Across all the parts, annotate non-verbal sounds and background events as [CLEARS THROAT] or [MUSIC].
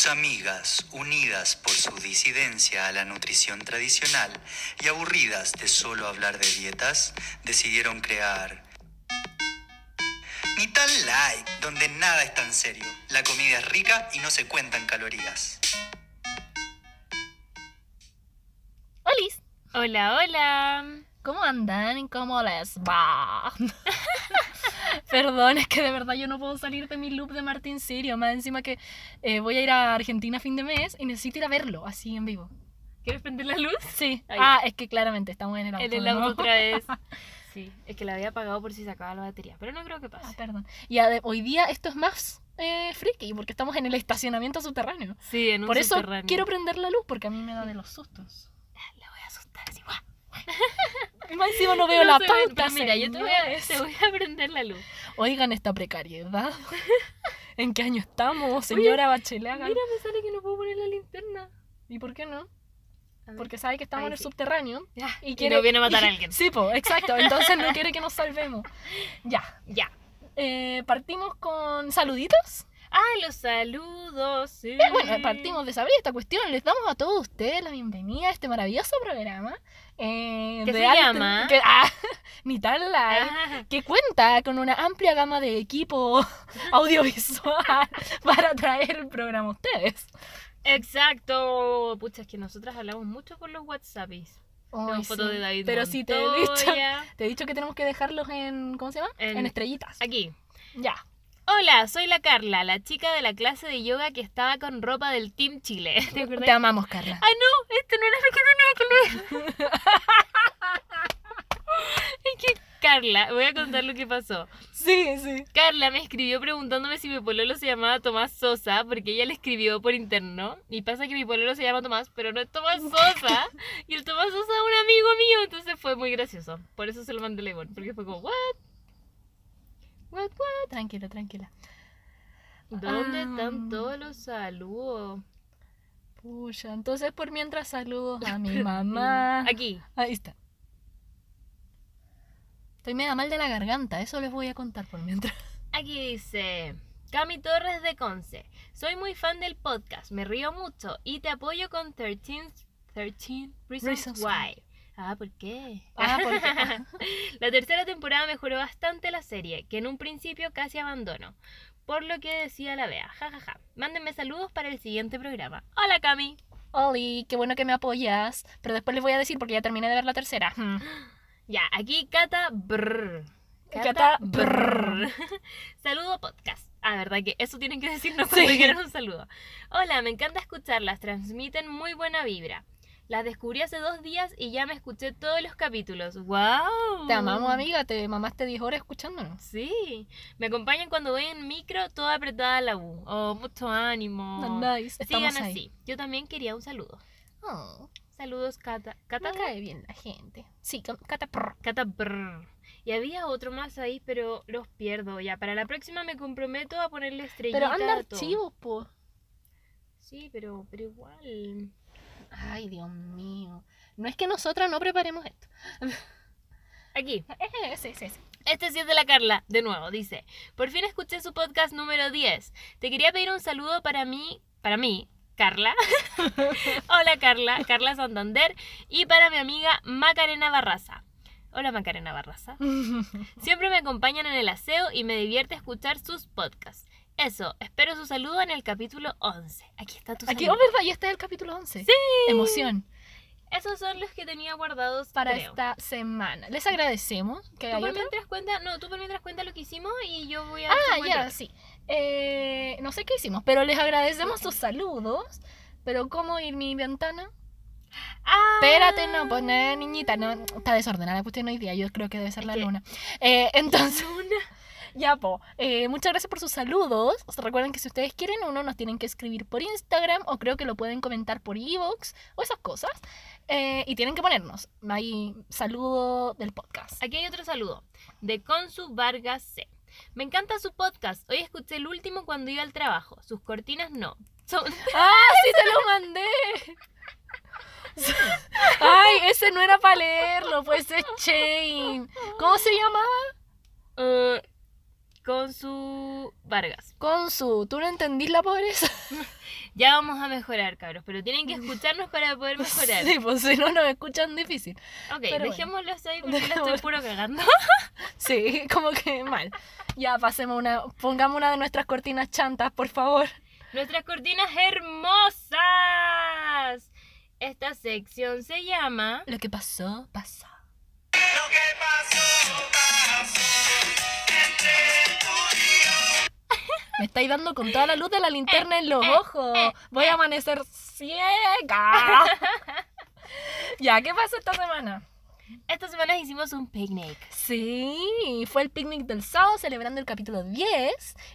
Tus amigas, unidas por su disidencia a la nutrición tradicional y aburridas de solo hablar de dietas, decidieron crear Ni tan light, donde nada es tan serio. La comida es rica y no se cuentan calorías. ¡Holis! Hola, hola. ¿Cómo andan y cómo les va? [LAUGHS] Perdón, es que de verdad yo no puedo salir de mi loop de Martín Sirio. Más encima que eh, voy a ir a Argentina a fin de mes y necesito ir a verlo así en vivo. ¿Quieres prender la luz? Sí. Ahí. Ah, es que claramente estamos en el auto. En el ¿no? auto otra vez. [LAUGHS] Sí, es que la había apagado por si se acaba la batería, pero no creo que Ah, pase. perdón. Y hoy día esto es más eh, friki porque estamos en el estacionamiento subterráneo. Sí, en un Por eso subterráneo. quiero prender la luz porque a mí me da de los sustos. La voy a asustar así. ¡guau! [LAUGHS] Más encima no veo No la se ven, pauta. pero mira, yo te voy, a, señores. [LAUGHS] te voy a prender la luz. Oigan esta precariedad. [LAUGHS] ¿En qué año estamos, señora Bachelet? Hagan- Mira, me sale que no puedo poner la linterna. ¿Y por qué no? Porque sabe que estamos en el sí. subterráneo. Ya, Y y, quiere no viene a matar [LAUGHS] a alguien. Sí, pues, exacto. Entonces no quiere que nos salvemos. Ya. Ya. Eh, partimos con saluditos. Ah, los saludos. Sí. Bueno, partimos de saber esta cuestión. Les damos a todos ustedes la bienvenida a este maravilloso programa. eh, ¿Qué de se arte- llama? que- ah, [LAUGHS] light. Ah, que cuenta con una amplia gama de equipo [LAUGHS] audiovisual [LAUGHS] para traer el programa a ustedes. exacto. Pucha, es que nosotras hablamos mucho por los Tengo fotos sí. de David Pero sí te he dicho, Montoya. te he dicho que tenemos que dejarlos en, ¿cómo se llama? En, En- estrellitas. Aquí. Ya. Hola, soy la Carla, la chica de la clase de yoga que estaba con ropa del Team Chile. [LAUGHS] ¿Te? Te amamos, Carla. Ah, no, esto no era lo que tenía que leer. [LAUGHS] es que Carla, voy a contar lo que pasó. Sí, sí. Carla me escribió preguntándome si mi pololo se llamaba Tomás Sosa, porque ella le escribió por interno. Y pasa que mi pololo se llama Tomás, pero no es Tomás Sosa. [LAUGHS] y el Tomás Sosa es un amigo mío, entonces fue muy gracioso. Por eso se lo mandé a porque fue como, ¿what? ¿What, what? Tranquila, tranquila. ¿Dónde Ah. están todos los saludos? Pucha, entonces por mientras saludos a mi [LAUGHS] mamá. Aquí. Ahí está. Estoy media mal de la garganta, eso les voy a contar por mientras. Aquí dice Cami Torres de Conce. Soy muy fan del podcast, me río mucho y te apoyo con 13, 13 Reasons, Reasons Why. Ah, ¿por qué? [LAUGHS] Ah, porque. [LAUGHS] La tercera temporada mejoró bastante la serie, que en un principio casi abandono. Por lo que decía la Bea, jajaja. Mándenme saludos para el siguiente programa. Hola Cami. Oli, qué bueno que me apoyas. Pero después les voy a decir porque ya terminé de ver la tercera. Hmm. [GASPS] Ya, aquí Cata Brr. Cata Brr. [LAUGHS] Saludo podcast. Ah, verdad que eso tienen que decirnos Sí. un saludo. Hola, me encanta escucharlas, transmiten muy buena vibra. Las descubrí hace dos días y ya me escuché todos los capítulos. ¡Wow! Te amamos, amiga. Te mamaste 10 horas escuchándonos. Sí, me acompañan cuando voy en micro toda apretada a la U. Oh, mucho ánimo. Nice. Estamos Sigan ahí. así. Yo también quería un saludo. Oh, Saludos, Cata. me Cata. cae bien la gente. Sí, ca- cata prr. Cata. Y había otro más ahí, pero los pierdo. Ya, para la próxima me comprometo a ponerle estrellita Pero anda archivos, po. Sí, pero, pero igual. Ay, Dios mío. No es que nosotras no preparemos esto. [LAUGHS] Aquí. Eh, sí, sí, sí. Este sí es de la Carla, de nuevo, dice. Por fin escuché su podcast número 10. Te quería pedir un saludo para mí, para mí, Carla. [LAUGHS] Hola Carla, Carla Santander. Y para mi amiga Macarena Barraza. Hola Macarena Barraza. [LAUGHS] Siempre me acompañan en el aseo y me divierte escuchar sus podcasts. Eso, espero su saludo en el capítulo 11. Aquí está tu Aquí, saludo. oh, verdad, ya está el capítulo 11. Sí. Emoción Esos son los que tenía guardados para creo. esta semana. Les agradecemos que Tú por mientras cuenta, no, tú por mientras cuenta lo que hicimos y yo voy a Ah, ya, otro. sí. Eh, no sé qué hicimos, pero les agradecemos sus saludos. Pero ¿cómo ir mi ventana? Ah. Espérate, no, pues niñita, no, está desordenada la cuestión hoy día, yo creo que debe ser la luna. Eh, entonces, Luna. Ya, po, eh, muchas gracias por sus saludos. Recuerden que si ustedes quieren uno, nos tienen que escribir por Instagram o creo que lo pueden comentar por Evox o esas cosas. Eh, y tienen que ponernos ahí saludo del podcast. Aquí hay otro saludo de Consu Vargas C. Me encanta su podcast. Hoy escuché el último cuando iba al trabajo. Sus cortinas no. Son- [LAUGHS] ¡Ah, sí te lo mandé! Ay, ese no era para leerlo, pues es Shane. ¿Cómo se llamaba? Eh, con su Vargas. Con su, ¿tú no entendís la pobreza? [LAUGHS] Ya vamos a mejorar, cabros, pero tienen que escucharnos para poder mejorar. [LAUGHS] Sí, pues si no nos escuchan difícil. Ok, pero bueno. dejémoslo ahí porque la estoy Dejémoslo. puro cagando. [LAUGHS] Sí, como que mal. Ya pasemos una, pongamos una de nuestras cortinas chantas, por favor. Nuestras cortinas hermosas. Esta sección se llama Lo que pasó, pasó. Me estáis dando con toda la luz de la linterna en los ojos. Voy a amanecer ciega. [LAUGHS] ya, ¿qué pasó esta semana? Esta semana hicimos un picnic. Sí, fue el picnic del sábado celebrando el capítulo 10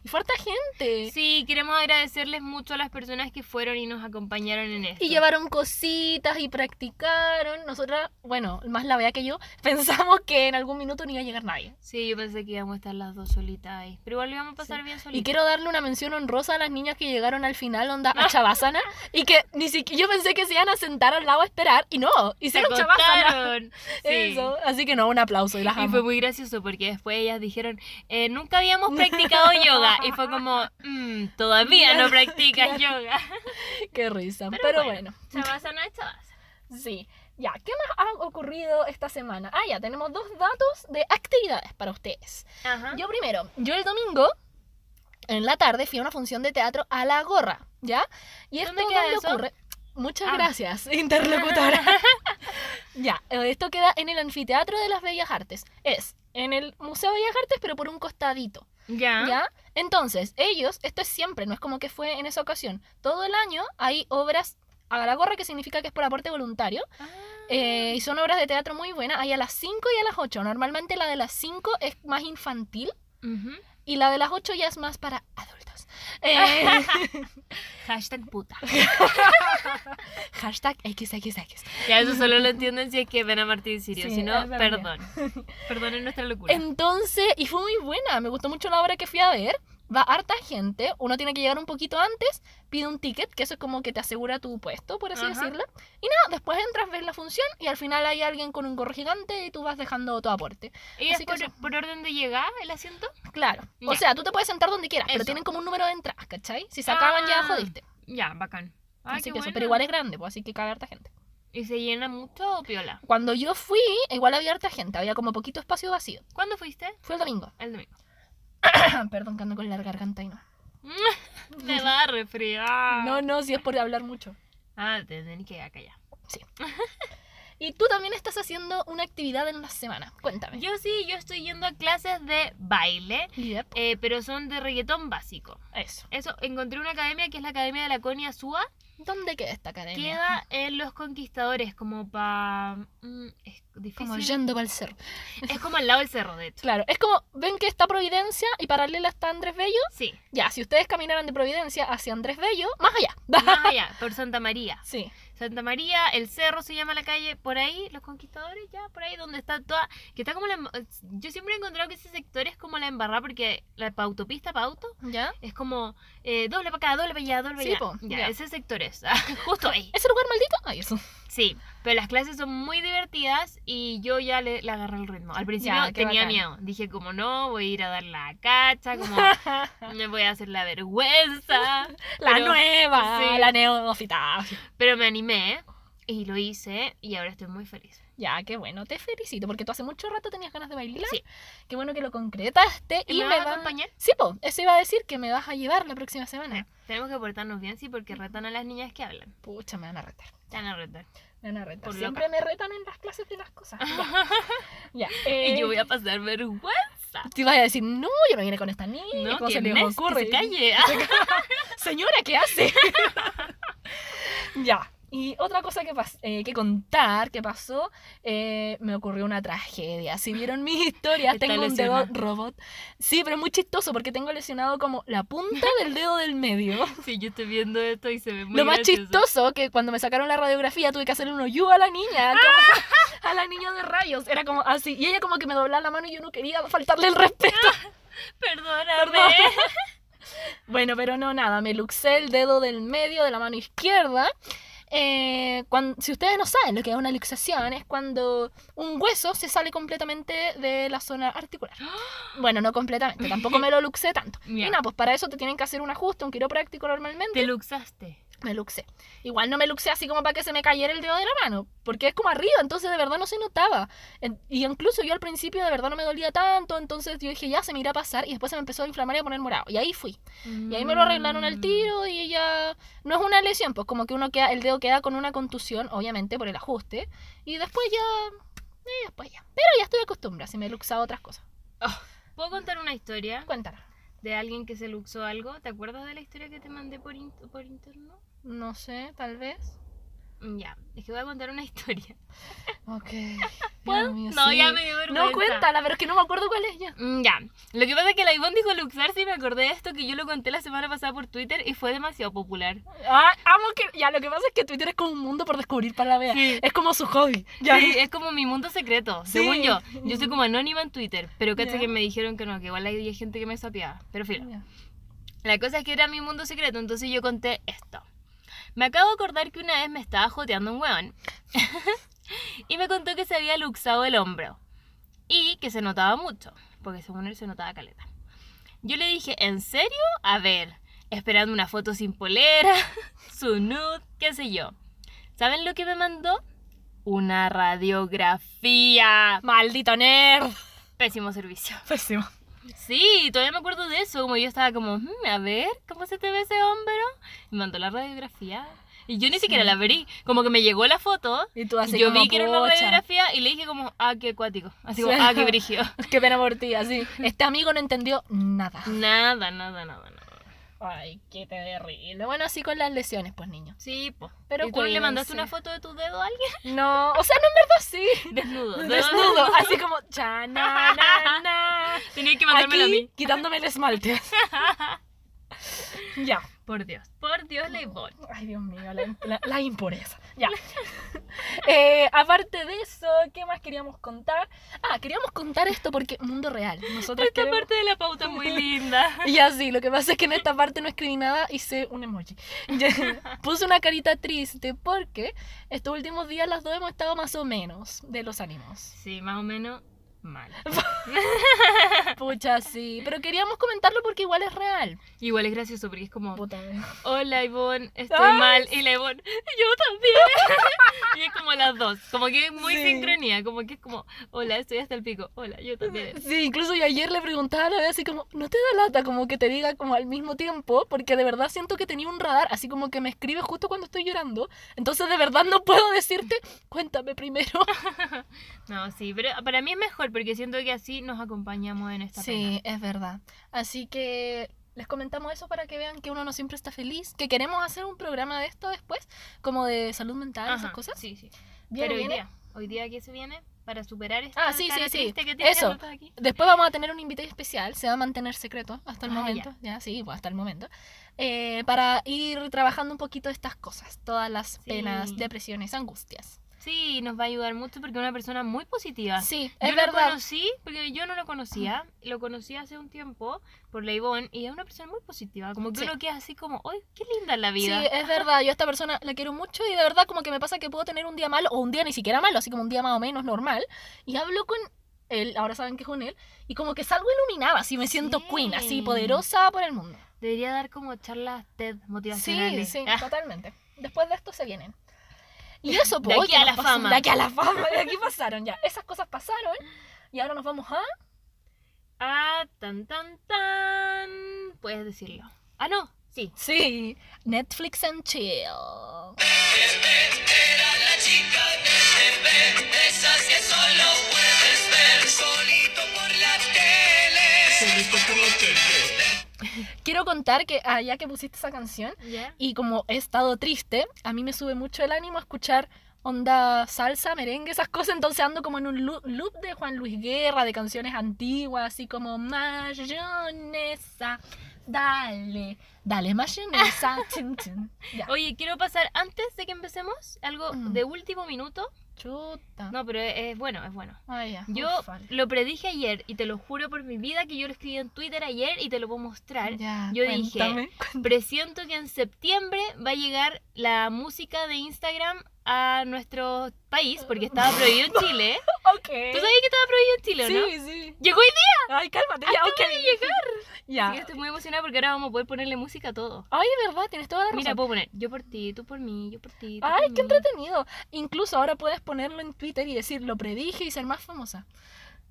y fue harta gente. Sí, queremos agradecerles mucho a las personas que fueron y nos acompañaron en esto. Y llevaron cositas y practicaron. Nosotras, bueno, más la vea que yo, [LAUGHS] pensamos que en algún minuto no iba a llegar nadie. Sí, yo pensé que íbamos a estar las dos solitas ahí. Pero igual lo íbamos a pasar bien solitas. Y quiero darle una mención honrosa a las niñas que llegaron al final, onda a [LAUGHS] Chavasana, y que ni siquiera yo pensé que se iban a sentar al lado a esperar, y no, Se hicieron Chavasana. [LAUGHS] Eso, así que no, un aplauso y las Y fue muy gracioso porque después ellas dijeron, eh, nunca habíamos practicado yoga. Y fue como, "Mm, todavía no [LAUGHS] practicas yoga. [LAUGHS] Qué risa. Pero, Pero bueno. bueno. Es chavasana. sí. Ya, ¿qué más ha ocurrido esta semana? Ah, ya, tenemos dos datos de actividades para ustedes. Ajá. Yo primero, yo el domingo, en la tarde, fui a una función de teatro a La Gorra, ¿ya? Y esto ¿Dónde queda ocurre... Muchas Ah. gracias, [LAUGHS] interlocutora. [LAUGHS] ya, eh, esto queda en el Anfiteatro de las Bellas Artes. Es en el Museo de Bellas Artes, pero por un costadito, ya. ¿ya? Entonces, ellos, esto es siempre, no es como que fue en esa ocasión. Todo el año hay obras a la gorra, que significa que es por aporte voluntario. Ah. Eh, y son obras de teatro muy buenas. Hay a las 5 y a las 8. Normalmente la de las 5 es más infantil Ujú. y la de las 8 ya es más para adultos. Eh, [LAUGHS] Hashtag puta. [LAUGHS] hashtag XXX. Ya eso solo lo entienden si es que ven a Martín Sirio. Sí, si no, verdad. perdón. Perdonen nuestra locura. Entonces, y fue muy buena. Me gustó mucho la obra que fui a ver. Va harta gente. Uno tiene que llegar un poquito antes. Pide un ticket, que eso es como que te asegura tu puesto, por así Ajá. decirlo. Y nada, después entras, ves la función y al final hay alguien con un gorro gigante y tú vas dejando tu aporte. ¿Y es así que por, eso. por orden de llegar el asiento? Claro. O Ya. sea, tú te puedes sentar donde quieras, pero tienen como un número de entradas, ¿cachai? Si se acaban ya Ah. jodiste. Ya, bacán. Ah, así que eso, pero igual es grande, pues así que cabe harta gente. ¿Y se llena mucho o piola? Cuando yo fui, igual había harta gente, había como poquito espacio vacío. ¿Cuándo fuiste? Fue el domingo. El domingo. [COUGHS] Perdón que ando con la garganta y no. [LAUGHS] Me va a resfriar. No, no, si es por hablar mucho. Ah, te tenés que callar. [LAUGHS] Y tú también estás haciendo una actividad en la semana. Cuéntame. Yo sí, yo estoy yendo a clases de baile, Yep. eh, pero son de reggaetón básico. Eso. Eso, encontré una academia que es la Academia de la Conia Súa. ¿Dónde queda esta academia? Queda en Los Conquistadores, como para... es difícil. como yendo para el cerro. Es como al lado del cerro, de hecho. Claro, es como, ven que está Providencia y paralela está Andrés Bello. Sí, Ya, si ustedes caminaran de Providencia hacia Andrés Bello, más allá. más allá, por Santa María. Sí. Santa María, el cerro se llama la calle, por ahí, Los Conquistadores, ya, por ahí donde está toda... Que está como la... Yo siempre he encontrado que ese sector es como la embarrada porque la pa' autopista, pa' auto, ¿Ya? es como eh, doble para acá, doble para allá, doble para Sí, allá. po, ya, ya. ese sector es, ah, [LAUGHS] justo ahí. ¿Ese lugar maldito? Ay, eso. Sí, pero las clases son muy divertidas y yo ya le, le agarré el ritmo. Al principio Ya, tenía bacán. miedo. Dije como no, voy a ir a dar la cacha, como [LAUGHS] me voy a hacer la vergüenza. [LAUGHS] La Pero- nueva, sí. la neófita. Pero me animé y lo hice y ahora estoy muy feliz. Ya, qué bueno, te felicito, porque tú hace mucho rato tenías ganas de bailar. Sí. Qué bueno que lo concretaste ¿Y y, me vas a va- acompañar? Sí, po, eso iba a decir que me vas a llevar la próxima semana. Tenemos que portarnos bien, sí, porque retan a las niñas que hablan. Pucha, me van a retar. Te van a retar. Por Siempre me retan en las clases de las cosas. ya. [LAUGHS] Y eh, yo voy a pasar vergüenza. Te ibas a decir, no, yo no vine con esta niña. No, ¿Cómo se que ocurre? se calle. [LAUGHS] Señora, ¿qué hace? [LAUGHS] ya. Y otra cosa que, pas- eh, que contar que pasó, eh, me ocurrió una tragedia. Si vieron mis [LAUGHS] historias, tengo un dedo robot. Sí, pero es muy chistoso porque tengo lesionado como la punta del dedo del medio. [LAUGHS] Sí, yo estoy viendo esto y se ve muy Lo más chistoso que cuando me sacaron la radiografía tuve que hacerle un hoyo a la niña, [LAUGHS] como- a la niña de rayos. Era como así. Y ella como que me doblaba la mano y yo no quería faltarle el respeto. Perdóname. Perdón. Bueno, pero no nada, me luxé el dedo del medio de la mano izquierda Eh, cuan- si ustedes no saben lo que es una luxación, es cuando un hueso se sale completamente de la zona articular. [GASPS] Bueno, no completamente, tampoco me lo luxé tanto. [LAUGHS] Ya. Y nada, pues para eso te tienen que hacer un ajuste, un quiropráctico normalmente. Te luxaste. Me luxé. Igual no me luxé así como para que se me cayera el dedo de la mano, porque es como arriba, entonces de verdad no se notaba. Y incluso yo al principio de verdad no me dolía tanto, entonces yo dije, ya se me irá a pasar, y después se me empezó a inflamar y a poner morado. Y ahí fui. Y ahí me lo arreglaron al Mm. tiro y ya no es una lesión, pues como que uno queda, el dedo queda con una contusión, obviamente por el ajuste, y después ya, y después ya. Pero ya estoy acostumbrada, si me he luxado otras cosas. ¿Puedo contar una historia Cuéntala. De alguien que se luxó algo? ¿Te acuerdas de la historia que te mandé por, in- por interno? No sé, tal vez. Mm, Ya, es que voy a contar una [LAUGHS] historia. Ok. ¿Puedo? no, ya me dio vergüenza. No, cuéntala, pero es que no me acuerdo cuál es ya. Mm, Ya, lo que pasa es que la Ivonne dijo luxarse y me acordé de esto que yo lo conté la semana pasada por Twitter y fue demasiado popular. Ah, amo que. Ya, lo que pasa es que Twitter es como un mundo por descubrir para la vea. Sí. Es como su hobby. Ya. Sí, es como mi mundo secreto, Sí. según yo. Yo soy como anónima en Twitter, pero caché Ya. que me dijeron que no, que igual hay gente que me sapeaba. Pero filo. Ya. La cosa es que era mi mundo secreto, entonces yo conté esto. Me acabo de acordar que una vez me estaba joteando un weón [LAUGHS] y me contó que se había luxado el hombro y que se notaba mucho, porque según él se notaba caleta. Yo le dije, ¿en serio? A ver, esperando una foto sin polera, [LAUGHS] su nude, qué sé yo. ¿Saben lo que me mandó? Una radiografía. Maldito nerd. Pésimo servicio. Pésimo. Sí, todavía me acuerdo de eso. Como yo estaba como, "Mm, a ver, ¿cómo se te ve ese hombro? Y me mandó la radiografía. Y yo ni siquiera la abrí. Como que me llegó la foto. Y tú así yo como, vi que era una radiografía y le dije como, ah, qué acuático. Así como, Sí. ah, qué brígido. [LAUGHS] Qué pena por ti, así. Este amigo no entendió nada. Nada, nada, nada, nada. Ay, qué terrible. Bueno, así con las lesiones, pues, niño. Sí, pues. Pero ¿Y tú le mandaste una foto de tu dedo a alguien? No, o sea, no en verdad sí. [LAUGHS] Desnudo. Desnudo, así como cha na na na. Tenías que mandármelo a Aquí, mí. quitándome el esmalte. [LAUGHS] ya. Por Dios. Por Dios, la Ivonne. Ay, Dios mío, la, la- la impureza. Ya. [LAUGHS] Eh, aparte de eso, ¿qué más queríamos contar? Ah, queríamos contar esto porque mundo real. Nosotros Esta queremos... parte de la pauta es muy linda. [LAUGHS] Y así, lo que pasa es que en esta parte no escribí nada, hice un emoji. Puse una carita triste porque estos últimos días las dos hemos estado más o menos de los ánimos. Sí, más o menos mal. [LAUGHS] Pucha, sí. Pero queríamos comentarlo porque igual es real. Igual es gracioso porque es como, Puta. hola Ivonne, estoy Ay, mal. Y la Ivonne, yo también. [LAUGHS] y es como las dos, como que es muy Sí. sincronía, como que es como, hola, estoy hasta el pico, hola, yo también. Sí, incluso yo ayer le preguntaba a la vez así como, ¿no te da lata como que te diga como al mismo tiempo? Porque de verdad siento que tenía un radar, así como que me escribe justo cuando estoy llorando. Entonces de verdad no puedo decirte, cuéntame primero. [LAUGHS] No, sí, pero para mí es mejor porque siento que así nos acompañamos en esta Sí, es verdad. Así que les comentamos eso para que vean que uno no siempre está feliz, que queremos hacer un programa de esto después, como de salud mental, pena. esas Ajá, cosas. Sí, sí. Pero hoy viene. día, hoy día ¿qué se viene? Para superar esta Ah, sí, cara sí, sí. que tienes Eso. aquí. Después vamos a tener un invitado especial, se va a mantener secreto hasta el Ah, momento, ya, sí, pues hasta el momento, eh, para ir trabajando un poquito estas cosas, todas las Sí. penas, depresiones, angustias. Sí, nos va a ayudar mucho porque es una persona muy positiva. Sí, Yo es lo verdad. conocí, porque yo no lo conocía, lo conocí hace un tiempo por la Ivonne y es una persona muy positiva, como que Sí. uno queda así como, ¡ay, qué linda la Sí, vida! es verdad, yo a esta persona la quiero mucho y de verdad como que me pasa que puedo tener un día malo o un día ni siquiera malo, así como un día más o menos normal y hablo con él, ahora saben que es con él, y como que salgo iluminada, así me siento Sí. queen, así poderosa por el mundo. Debería dar como charlas TED Sí, motivacionales. sí, Ah, totalmente. Después de esto se vienen. Y eso, De pues, aquí a la fama. De aquí a la fama, de aquí pasaron ya. Esas cosas pasaron y ahora nos vamos a... ah, tan, tan, tan. Puedes decirlo. Ah, no, sí. Sí, Netflix and chill. [LAUGHS] Quiero contar que, ya que pusiste esa canción, y como he estado triste, a mí me sube mucho el ánimo escuchar onda salsa, merengue, esas cosas, entonces ando como en un loop, de Juan Luis Guerra, de canciones antiguas, así como mayonesa, dale, dale mayonesa, [LAUGHS] chin, chin. Ya. Oye, quiero pasar, antes de que empecemos, algo Mm. de último minuto. Chuta. No, pero es, es bueno, es bueno. Ah, ya. Yo Uf, vale. lo predije ayer y te lo juro por mi vida que yo lo escribí en Twitter ayer y te lo puedo mostrar. Ya, yo dije, cuéntame. Presiento que en septiembre va a llegar la música de Instagram a nuestro país porque estaba prohibido en [LAUGHS] Chile. Ok. ¿Tú sabías que estaba prohibido en Chile, o no? Sí, sí. Llegó hoy día. Ay, cálmate. Ya, ok. de llegar. Ya. Así que estoy muy emocionada porque ahora vamos a poder ponerle música a todo. Ay, de verdad, tienes toda la razón. Mira, puedo poner yo por ti, tú por mí, yo por ti. tú Ay, por qué mí. entretenido. Incluso ahora puedes ponerlo en Twitter y decir, lo predije y ser más famosa.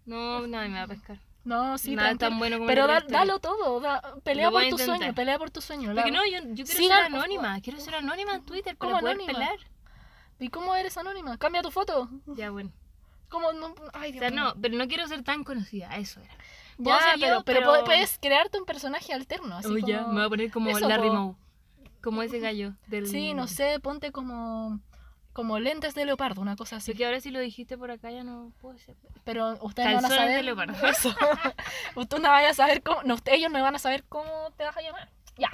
No, nadie me va a pescar. No, sí, Nada tan bueno como Pero da- dalo todo. da- pelea por tu intentar. sueño, pelea por tu sueño. Porque la- no, yo, yo quiero ser anónima. Quiero ser anónima en Twitter ¿Cómo para poder anónima? pelar. ¿Y cómo eres anónima? Cambia tu foto. Ya, bueno. ¿Cómo no? Ay, O Dios sea, mío. no, pero no quiero ser tan conocida. Eso era. Puedo Ya, ser yo, pero, pero, pero- puedes- crearte un personaje alterno. Así Uy, como... ya, me voy a poner como Eso, Larry. Moe. Como ese gallo del... Sí, no sé, ponte como como lentes de leopardo, una cosa así. Así que ahora si lo dijiste por acá ya no puedo ser. Pero ustedes no van a Calzones saber. de leopardo. Eso. [LAUGHS] Ustedes no van a saber cómo. No, ellos no van a saber cómo te vas a llamar. Ya.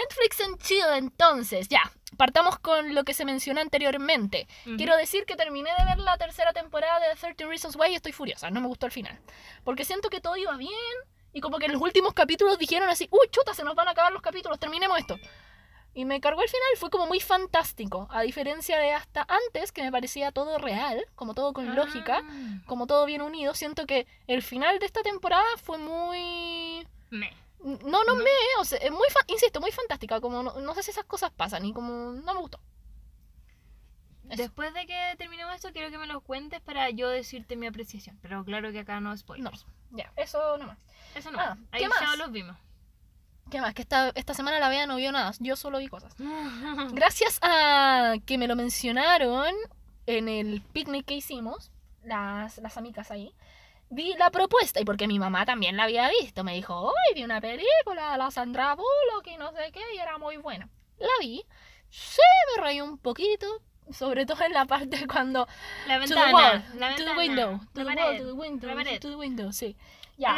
Netflix and chill, entonces. Ya. Partamos con lo que se mencionó anteriormente. Quiero decir que terminé de ver la tercera temporada de 13 Reasons Why y estoy furiosa. No me gustó el final. Porque siento que todo iba bien. Y como que en los últimos capítulos dijeron así: Uy, chuta, se nos van a acabar los capítulos, terminemos esto. Y me cargó el final, fue como muy fantástico. A diferencia de hasta antes, que me parecía todo real, como todo con lógica Ah. como todo bien unido, siento que el final de esta temporada fue muy... Me. No, no ¿No? me, o sea, es muy, fa- insisto, muy fantástica, como no, no sé si esas cosas pasan y como no me gustó. Eso. Después de que terminemos esto, quiero que me lo cuentes para yo decirte mi apreciación. Pero claro que acá no No, spoilers. ya, eso nomás. Eso no. Ah, Ahí ¿qué ya más? los vimos. ¿Qué más? Que esta, esta semana la vea no vio nada, yo solo vi cosas. [LAUGHS] Gracias a que me lo mencionaron en el picnic que hicimos, las, las amigas ahí, vi la propuesta y porque mi mamá también la había visto, me dijo, hoy vi una película de la Sandra Bullock y no sé qué, y era muy buena. La vi, se me reí un poquito, sobre todo en la parte [LAUGHS] cuando... La To the ventana. wall, la to the ventana. window, to la the wall, pared. to the window, to the window, sí. Ya.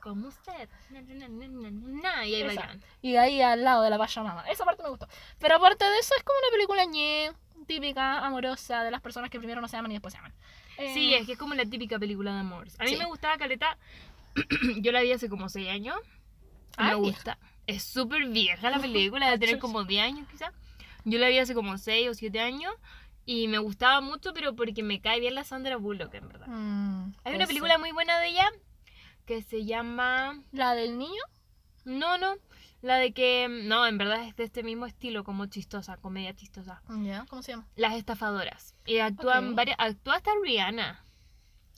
Como usted. Na, na, na, na, na, na, y ahí Esa. bailan. Y ahí al lado de la valla mama. Esa parte me gustó. Pero aparte de eso, es como una película ñe, típica, amorosa, de las personas que primero no se aman y después se aman. Eh, Sí, es que es como la típica película de amor. A mí Sí. me gustaba Caleta. [CLEARS THROAT] Yo la vi hace como 6 años. Ah, me vieja. gusta. Es súper vieja la [LAUGHS] película, debe tener como 10 años quizá. Yo la vi hace como 6 o 7 años. Y me gustaba mucho, pero porque me cae bien la Sandra Bullock, en verdad. Mm, Hay una película ser. muy buena de ella que se llama. ¿La del niño? No, no. La de que. No, en verdad es de este mismo estilo, como chistosa, comedia chistosa. Ya, ¿cómo se llama? Las estafadoras. Y actúan varias. Actúa hasta Rihanna.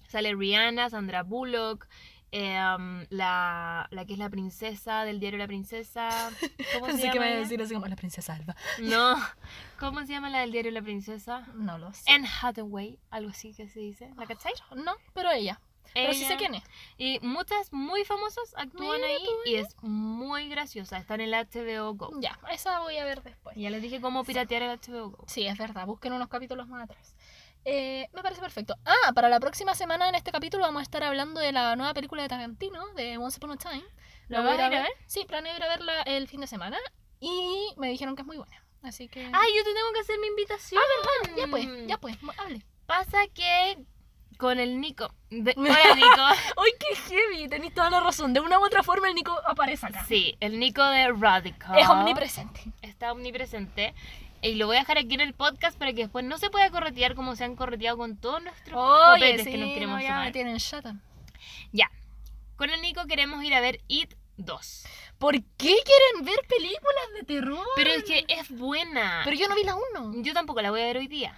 Sale Rihanna, Sandra Bullock. em, la, la que es la princesa del diario La Princesa. [LAUGHS] ¿Cómo se que llama? me iba a ella? decir así como la princesa Alba. No. [LAUGHS] ¿Cómo se llama la del diario La Princesa? No lo sé. Anne Hathaway, algo así que se dice. ¿La cachai? No, pero ella. Pero sí sé quién es. Y muchas muy famosas actúan Mira ahí y es muy graciosa. Está en el HBO Go. Ya, esa voy a ver después. Ya les dije cómo piratear el HBO Go. Sí, es verdad. Busquen unos capítulos más atrás. Eh, me parece perfecto. Ah, para la próxima semana en este capítulo vamos a estar hablando de la nueva película de Tarantino, de Once Upon a Time. ¿La voy a ir a ver? Sí, planeo ir a verla el fin de semana. Y me dijeron que es muy buena. Así que... ¡Ay, yo te tengo que hacer mi invitación! ya pues, ya pues, hable. Pasa que con el Nico. de- [LAUGHS] Hola, Nico. ¡Ay, qué heavy! Tenéis toda la razón. De una u otra forma el Nico aparece acá. Sí, el Nico de Radical. Es omnipresente. Está omnipresente. Y lo voy a dejar aquí en el podcast para que después no se pueda corretear como se han correteado con todos nuestros Oye, sí, que nos queremos no, ya tomar. me tienen chata. Ya. Con el Nico queremos ir a ver It 2. ¿Por qué quieren ver películas de terror? Pero es que es buena. Pero yo no vi la 1. Yo tampoco la voy a ver hoy día.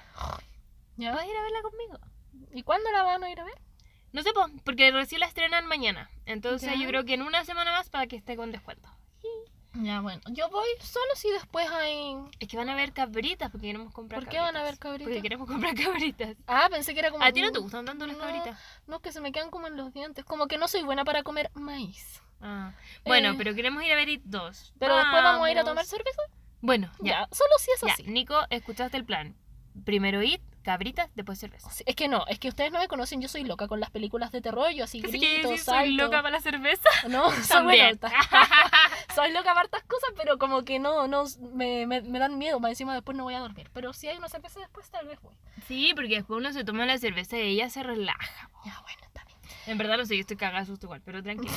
¿Ya? ¿Vas a ir a verla conmigo? ¿Y cuándo la van a ir a ver? No sé, po, porque recién la estrenan mañana. Entonces Ya. yo creo que en una semana más para que esté con descuento. Ya, bueno. Yo voy solo si después hay... Es que van a ver cabritas porque queremos comprar ¿Por qué van a ver cabritas? Porque queremos comprar cabritas. Ah, pensé que era como... ¿A ti no te gustan tanto las No. cabritas? No, que se me quedan como en los dientes. Como que no soy buena para comer maíz. Ah. Bueno, Eh, pero queremos ir a ver It 2. Pero después vamos a ir a tomar cerveza. Bueno, Ya, ya. solo si es Ya, así. Nico, escuchaste el plan. Primero It, cabritas, después cerveza. Sí, Es que no, es que ustedes no me conocen, yo soy loca con las películas de terror, yo así grito, que sí, soy loca para la cerveza. [LAUGHS] No, soy, También. bueno, [LAUGHS] [LAUGHS] soy loca para hartas cosas, pero como que no, no me, me, me dan miedo, más encima después no voy a dormir. Pero si hay una cerveza después, tal vez voy. Sí, porque después uno se toma la cerveza y ella se relaja. Ya, bueno. En verdad no sé, yo estoy cagada de susto igual, pero tranquila.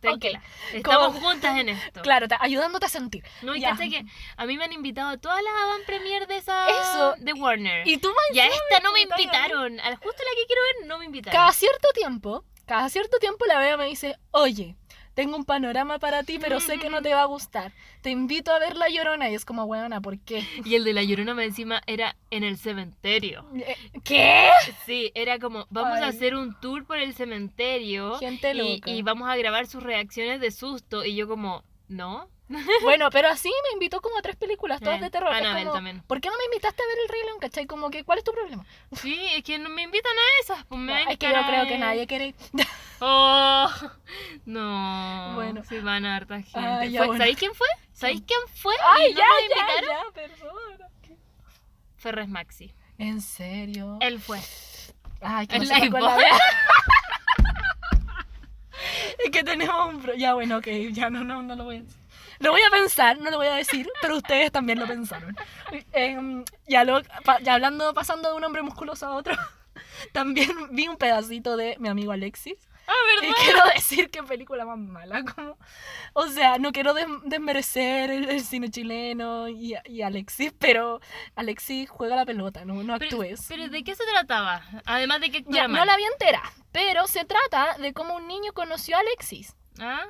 Tranquila. Estamos juntas en esto. Claro, ayudándote a sentir. No, y que a mí me han invitado a todas las avant premier de esa Eso. de Warner. Y tú más y a esta no me invitaron a justo la que quiero ver no me invitaron. Cada cierto tiempo, cada cierto tiempo la veo y me dice, oye, tengo un panorama para ti, pero sé que no te va a gustar. Te invito a ver La Llorona. Y es como, weona, ¿por qué? Y el de la llorona más encima era en el cementerio. Eh, ¿Qué? Sí, era como, vamos a hacer un tour por el cementerio Gente y, y vamos a grabar sus reacciones de susto. Y yo como, ¿no? [LAUGHS] Bueno, pero así me invitó como a tres películas, todas de terror. Es Annabelle como, también. ¿Por qué no me invitaste a ver El Rey León, cachai? Como que, ¿cuál es tu problema? [LAUGHS] Sí, es que no me invitan a esas. Pues me es que yo creo que nadie quiere ir. [LAUGHS] Oh, no. Bueno. Sí, van a harta gente. Ah, ya, Fue- bueno. ¿Sabéis quién fue? ¿Sabéis quién fue? ¡Ay, no ya, nos ya, invitaron? ya, perdona! Ferres Maxi. ¿En serio? Él fue. Ay, que no se me de- Es que tenemos un... pro- Ya, bueno, ok, ya no, no, no lo voy a decir. Lo voy a pensar, no lo voy a decir, pero ustedes también lo pensaron. Em, ya, lo, ya hablando, pasando de un hombre musculoso a otro, [LAUGHS] también vi un pedacito de mi amigo Alexis. Ah, Y ¿verdad? quiero decir qué película más mala. Como, o sea, no quiero des- desmerecer el, el cine chileno y, y Alexis, pero Alexis juega la pelota, no, no Pero, actúes. pero ¿de qué se trataba? Además de que Ya, actuara no mal. la vi entera, pero se trata de cómo un niño conoció a Alexis. Ah.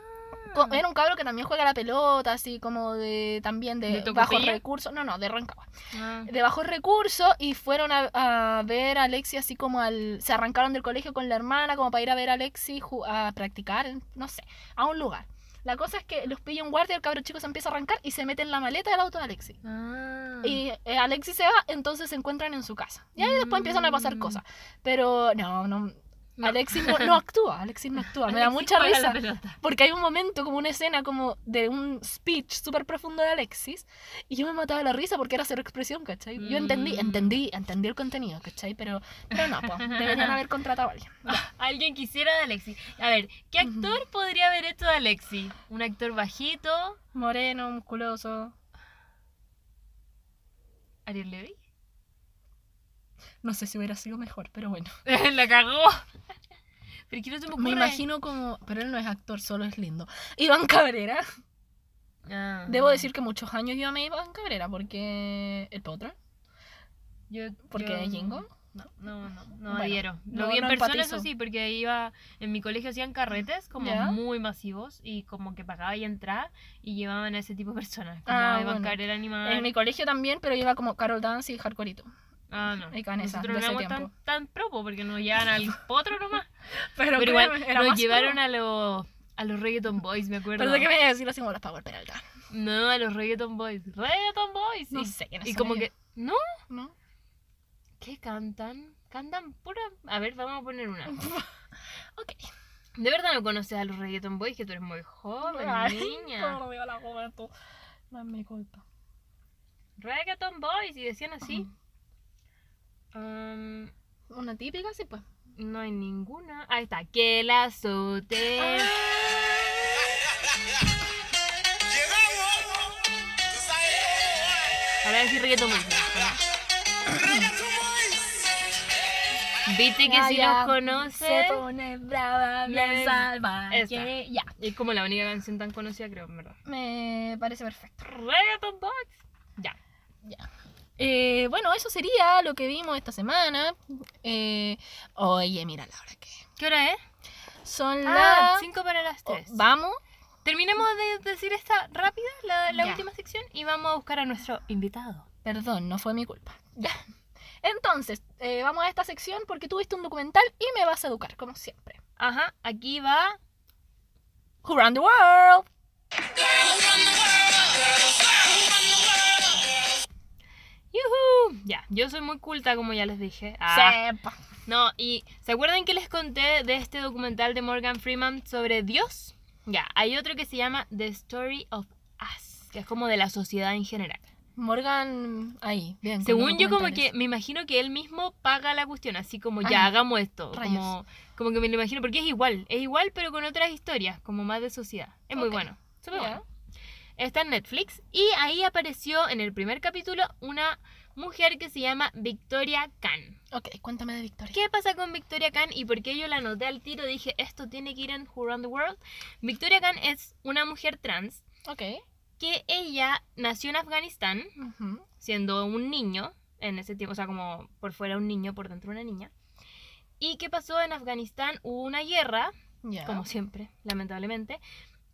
Era un cabro que también juega la pelota, así como de también de, ¿De bajos recursos. No, no, de Rancagua. Ah. De bajos recursos y fueron a, a ver a Alexis así como al... Se arrancaron del colegio con la hermana como para ir a ver a Alexis ju- a practicar, no sé, a un lugar. La cosa es que los pilla un guardia, el cabro chico se empieza a arrancar y se mete en la maleta del auto de Alexis. Ah. Y eh, Alexis se va, entonces se encuentran en su casa. Y ahí después empiezan a pasar Mm. cosas. Pero no, no. Alexis no, no actúa, Alexis no actúa. Me da Alexis mucha risa. Porque hay un momento, como una escena como de un speech súper profundo de Alexis, y yo me mataba la risa porque era cero expresión, ¿cachai? Yo entendí, Mm. entendí, entendí el contenido, ¿cachai? Pero, pero no, pues, deberían haber contratado a alguien. [LAUGHS] Alguien quisiera de Alexi. A ver, ¿qué actor podría haber hecho de Alexi? ¿Un actor bajito? Moreno, musculoso. ¿Ariel Levy? No sé si hubiera sido mejor, pero bueno. [LAUGHS] la cagó. Pero que no me imagino como. Pero él no es actor, solo es lindo. Iván Cabrera. Ah. Debo decir que muchos años yo amé a Iván Cabrera porque. El potro. Yo, Porque Jingo. No, no, no, no Bueno, adhiero. Lo no- vi en no persona, empatizo. eso sí, porque iba. En mi colegio hacían carretes como muy masivos y como que pagaba y entraba y llevaban a ese tipo de personas. Como Ah, Iván bueno. Cabrera animada. En mi colegio también, pero iba como Carol Dance y Hardcoreito. Ah, no. y con esa, Nosotros no éramos tan, tan propo porque nos llevaban al [LAUGHS] potro nomás. [LAUGHS] Pero, Pero igual nos más llevaron pro. a los. A los Reggaeton Boys, me acuerdo. Pero de qué me voy a decir así como las Power Peralta. No, a los Reggaeton Boys. Reggaeton Boys. No y, sé quiénes Y son como ellos. que. ¿No? ¿No? ¿Qué cantan? Cantan pura. A ver, vamos a poner una. [LAUGHS] Ok. ¿De verdad no conoces a los Reggaeton Boys? Que tú eres muy joven, Ay, niña. por Dios, la juventud. No es mi culpa. Reggaeton Boys. Y decían así. Um, Una típica, sí, pues. no hay ninguna. Ahí está. Que la azote. Ahora decir Reggaeton Boys. Viste que Ya, si ya, los conoces. Se pone brava. Esa. Ya, Es como la única canción tan conocida, creo, en verdad. me parece perfecto. Reggaeton Boys. Ya. Ya. Eh, bueno, eso sería lo que vimos esta semana. Eh, oye, mira la hora que ¿Qué hora es? son Ah, las... 5 para las Oh, 3. Vamos. Terminemos de decir esta rápida, la, última sección, y vamos a buscar a nuestro invitado. Perdón, no fue mi culpa. [LAUGHS] Ya. Entonces, eh, vamos a esta sección porque tuviste un documental y me vas a educar, como siempre. Ajá, aquí va. Who Run the World. ¡Yuhu! Ya, yo soy muy culta, como ya les dije. Ah, Sepa. No, y ¿se acuerdan que les conté de este documental de Morgan Freeman sobre Dios? Ya, hay otro que se llama The Story of Us, que es como de la sociedad en general. Morgan ahí, bien. Según yo, como que me imagino que él mismo paga la cuestión, así como ya hagamos esto. rayos. Como, como que me lo imagino, porque es igual, es igual, pero con otras historias, como más de sociedad. Es muy Ok. bueno, súper Ya. bueno. Está en Netflix y ahí apareció en el primer capítulo una mujer que se llama Victoria Khan. Ok, cuéntame de Victoria. ¿Qué pasa con Victoria Khan y por qué yo la anoté al tiro? Dije, esto tiene que ir en Who Run the World. Victoria Khan es una mujer trans Ok. que ella nació en Afganistán siendo un niño en ese tiempo, o sea, como por fuera un niño, por dentro una niña. ¿Y qué pasó en Afganistán? Hubo una guerra, como siempre, lamentablemente,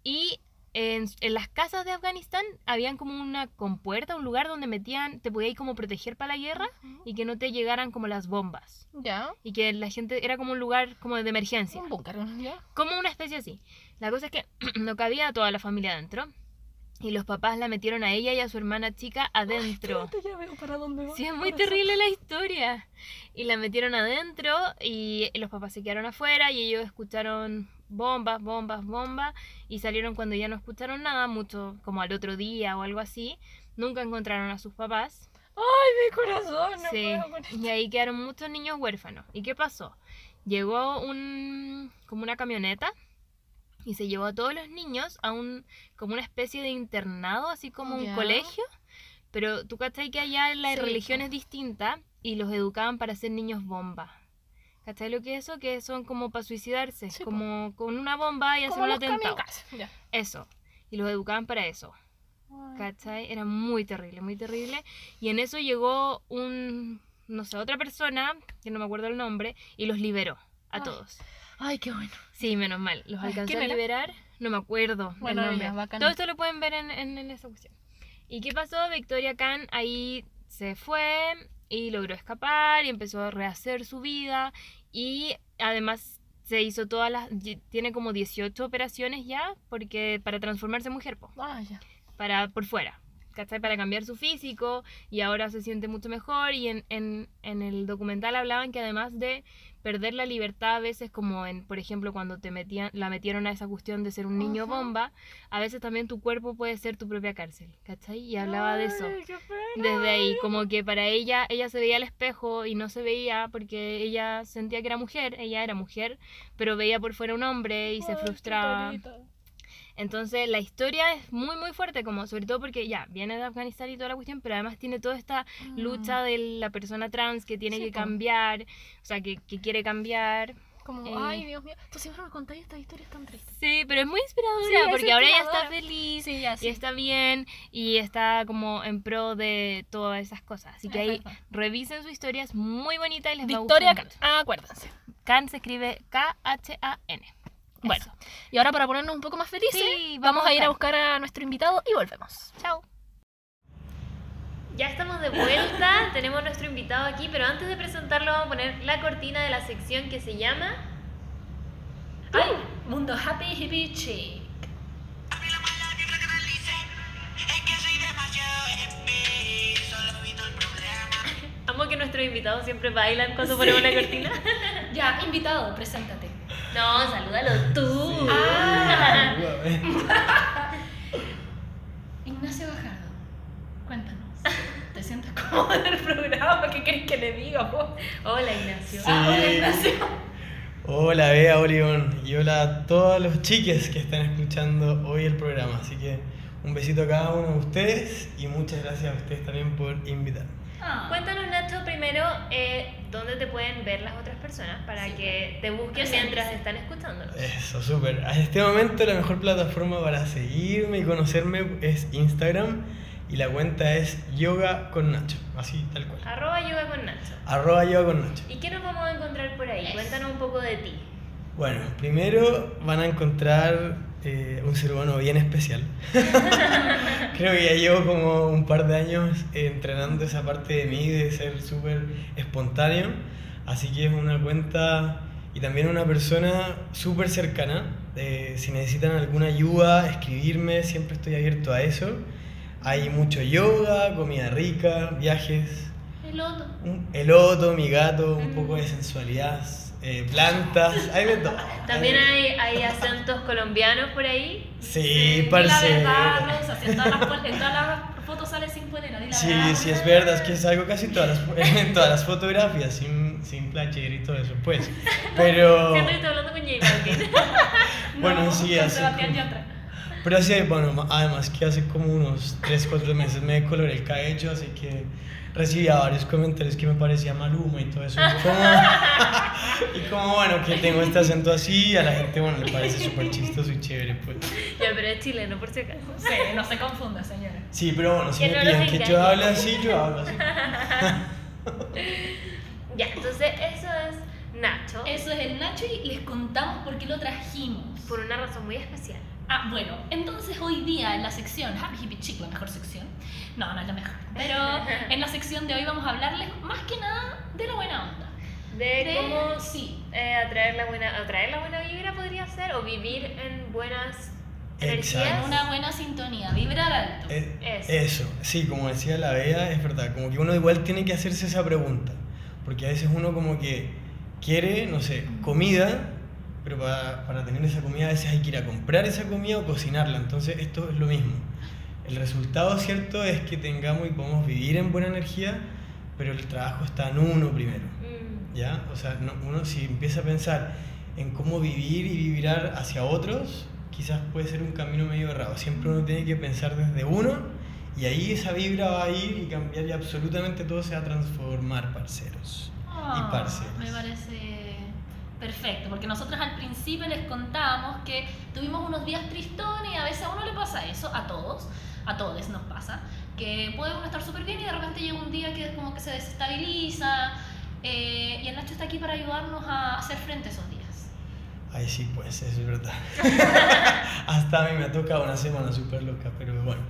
y en, en las casas de Afganistán habían como una compuerta, un lugar donde metían, te podías como proteger para la guerra y que no te llegaran como las bombas. Ya. Y que la gente era como un lugar como de emergencia. Un búnker, ¿ya? Como una especie así. La cosa es que [CLEARS THROAT] no cabía toda la familia adentro. Y los papás la metieron a ella y a su hermana chica adentro. Espérate, ya veo para dónde va. Sí, es muy terrible la historia. Y la metieron adentro y los papás se quedaron afuera y ellos escucharon bombas, bombas, bombas y salieron cuando ya no escucharon nada, mucho como al otro día o algo así. Nunca encontraron a sus papás. Ay, mi corazón, no Sí, puedo con esto. y ahí quedaron muchos niños huérfanos. ¿Y qué pasó? Llegó un como una camioneta y se llevó a todos los niños a un como una especie de internado, así como un colegio. Pero tú cachai que allá la Sí, religión es distinta y los educaban para ser niños bomba. ¿Cachai lo que es eso? Que son como para suicidarse, Sí, po. como con una bomba y hacer un atentado. Ya. Eso. Y los educaban para eso. ¿Cachai? Era muy terrible, muy terrible. Y en eso llegó un, no sé, otra persona, que no me acuerdo el nombre, y los liberó a Ay. todos. Ay, qué bueno. Sí, menos mal. Los Ay, alcanzó ¿quién a era? liberar. No me acuerdo Bueno, el nombre. Todo esto lo pueden ver en, en, en esa cuestión. ¿Y qué pasó? Victoria Khan ahí se fue y logró escapar y empezó a rehacer su vida. Y además se hizo todas las... Tiene como 18 operaciones ya porque para transformarse en mujer, po Ah, ya. para por fuera, ¿cachai? Para cambiar su físico y ahora se siente mucho mejor y en, en, en el documental hablaban que además de perder la libertad a veces como en, por ejemplo, cuando te metían, la metieron a esa cuestión de ser un niño Ajá. bomba, a veces también tu cuerpo puede ser tu propia cárcel, ¿cachai? Y hablaba de eso. Desde ahí, como que para ella, ella se veía al espejo y no se veía porque ella sentía que era mujer, ella era mujer, pero veía por fuera un hombre y se Ay, frustraba. Entonces la historia es muy muy fuerte, como sobre todo porque ya viene de Afganistán y toda la cuestión, pero además tiene toda esta lucha de la persona trans que tiene Mm. Sí, que cambiar, o sea, que, que quiere cambiar. Como, Eh. ay, Dios mío. Tú siempre me contáis estas historias tan tristes. Sí, pero es muy Sí, inspiradora es porque ahora ella está inspiradora. feliz Sí, ya, y sí. está bien y está como en pro de todas esas cosas. Así que ahí revisen su historia, es muy bonita y les Victoria va a gustar. mucho. Acuérdense. Khan se escribe K-H-A-N. Bueno, Eso. y ahora para ponernos un poco más felices, Sí, vamos, vamos a ir a a- buscar a nuestro invitado y volvemos. Chao. Ya estamos de vuelta, [LAUGHS] tenemos nuestro invitado aquí, pero antes de presentarlo vamos a poner la cortina de la sección que se llama... ¡Ay! Mundo Happy Hippie Chic. [LAUGHS] Amo que nuestros invitados siempre bailan cuando ponemos la cortina. Ya, invitado, preséntate. No, salúdalo [LAUGHS] tú. Ah. [LAUGHS] Ignacio Bajardo, cuéntanos. ¿Te sientes cómodo en el programa? ¿Qué querés que le diga vos? Hola Ignacio. Sí. Ah, hola, Ignacio. Hola Bea, Olión y hola a todos los chiques que están escuchando hoy el programa. Así que un besito a cada uno de ustedes y muchas gracias a ustedes también por invitarme. Ah. Cuéntanos Nacho primero eh, dónde te pueden ver las otras personas para que te busquen mientras están escuchándonos. Eso, súper. A este momento la mejor plataforma para seguirme y conocerme es Instagram y la cuenta es Yoga con Nacho, así tal cual. Arroba yoga con Nacho. Arroba Yoga con Nacho. ¿Y qué nos vamos a encontrar por ahí? Cuéntanos un poco de ti. Bueno, primero van a encontrar eh, un ser humano bien especial. [LAUGHS] Creo que ya llevo como un par de años entrenando esa parte de mí de ser súper espontáneo. Así que es una cuenta y también una persona súper cercana. Eh, si necesitan alguna ayuda, escribirme, siempre estoy abierto a eso. Hay mucho yoga, comida rica, viajes, El otro. un eloto, mi gato, un poco de sensualidad, eh, plantas, hay de todo. También hay, hay acentos colombianos por ahí. Sí, la verdad. Rosa, en todas las, en todas las foto sale sin polera, Sí, verdad. sí, es verdad, es que salgo casi todas las, [LAUGHS] en todas las fotografías sin, sin player y todo eso, pues. Pero, [LAUGHS] que estoy hablando con J Balvin. [LAUGHS] bueno, No, sí, así pero así, bueno, además que hace como unos 3, 4 meses me decoloré el cabello, así que recibía varios comentarios que me parecía Maluma y todo eso. [LAUGHS] Y como, y como, bueno, que tengo este acento así, a la gente, bueno, le parece súper chistoso y chévere, pues. ya, pero es chileno, por si acaso. Sí, no se confunda, señora. Sí, pero bueno, si Que me no piden que yo hable así, yo hablo así. [LAUGHS] Ya, entonces eso es Nacho. Eso es el Nacho y les contamos por qué lo trajimos. por una razón muy especial. Ah, bueno, entonces hoy día en la sección Happy Hippie Chick, la mejor sección. No, no es la mejor. Pero [LAUGHS] en la sección de hoy vamos a hablarles más que nada de la buena onda. De, De- cómo sí. eh, atraer, la buena, atraer la buena vibra podría ser, o vivir en buenas energías. Exacto. Una buena sintonía, vibrar alto. Eh, Eso. Eso, sí, como decía la Bea, es verdad, como que uno igual tiene que hacerse esa pregunta, porque a veces uno como que quiere, no sé, comida, pero para, para tener esa comida a veces hay que ir a comprar esa comida o cocinarla, entonces esto es lo mismo. El resultado cierto es que tengamos y podamos vivir en buena energía, pero el trabajo está en uno primero. Mm, ¿Ya? O sea, no- uno si empieza a pensar en cómo vivir y vibrar hacia otros, quizás puede ser un camino medio errado. Siempre uno tiene que pensar desde uno y ahí esa vibra va a ir y cambiar y absolutamente todo se va a transformar, parceros. Ah, parcelas. Me parece perfecto, porque nosotros al principio les contábamos que tuvimos unos días tristones y a veces a uno le pasa eso, a todos, a todos nos pasa, que puede uno estar súper bien y de repente llega un día que es como que se desestabiliza eh, y el Nacho está aquí para ayudarnos a hacer frente a esos días. Ay, sí, pues, eso es verdad. [LAUGHS] [LAUGHS] Hasta a mí me ha tocado una semana súper loca, pero bueno,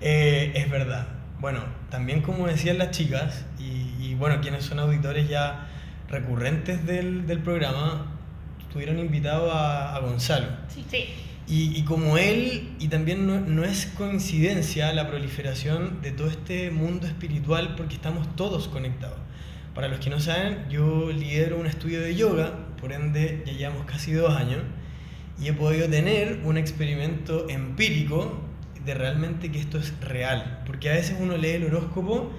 eh, es verdad. Bueno, también como decían las chicas, y, y bueno, quienes son auditores ya recurrentes del, del programa, tuvieron invitado a, a Gonzalo. Sí. Sí, Y, y como él, y también no, no es coincidencia la proliferación de todo este mundo espiritual porque estamos todos conectados. Para los que no saben, yo lidero un estudio de yoga, por ende ya llevamos casi dos años, y he podido tener un experimento empírico de realmente que esto es real. Porque a veces uno lee el horóscopo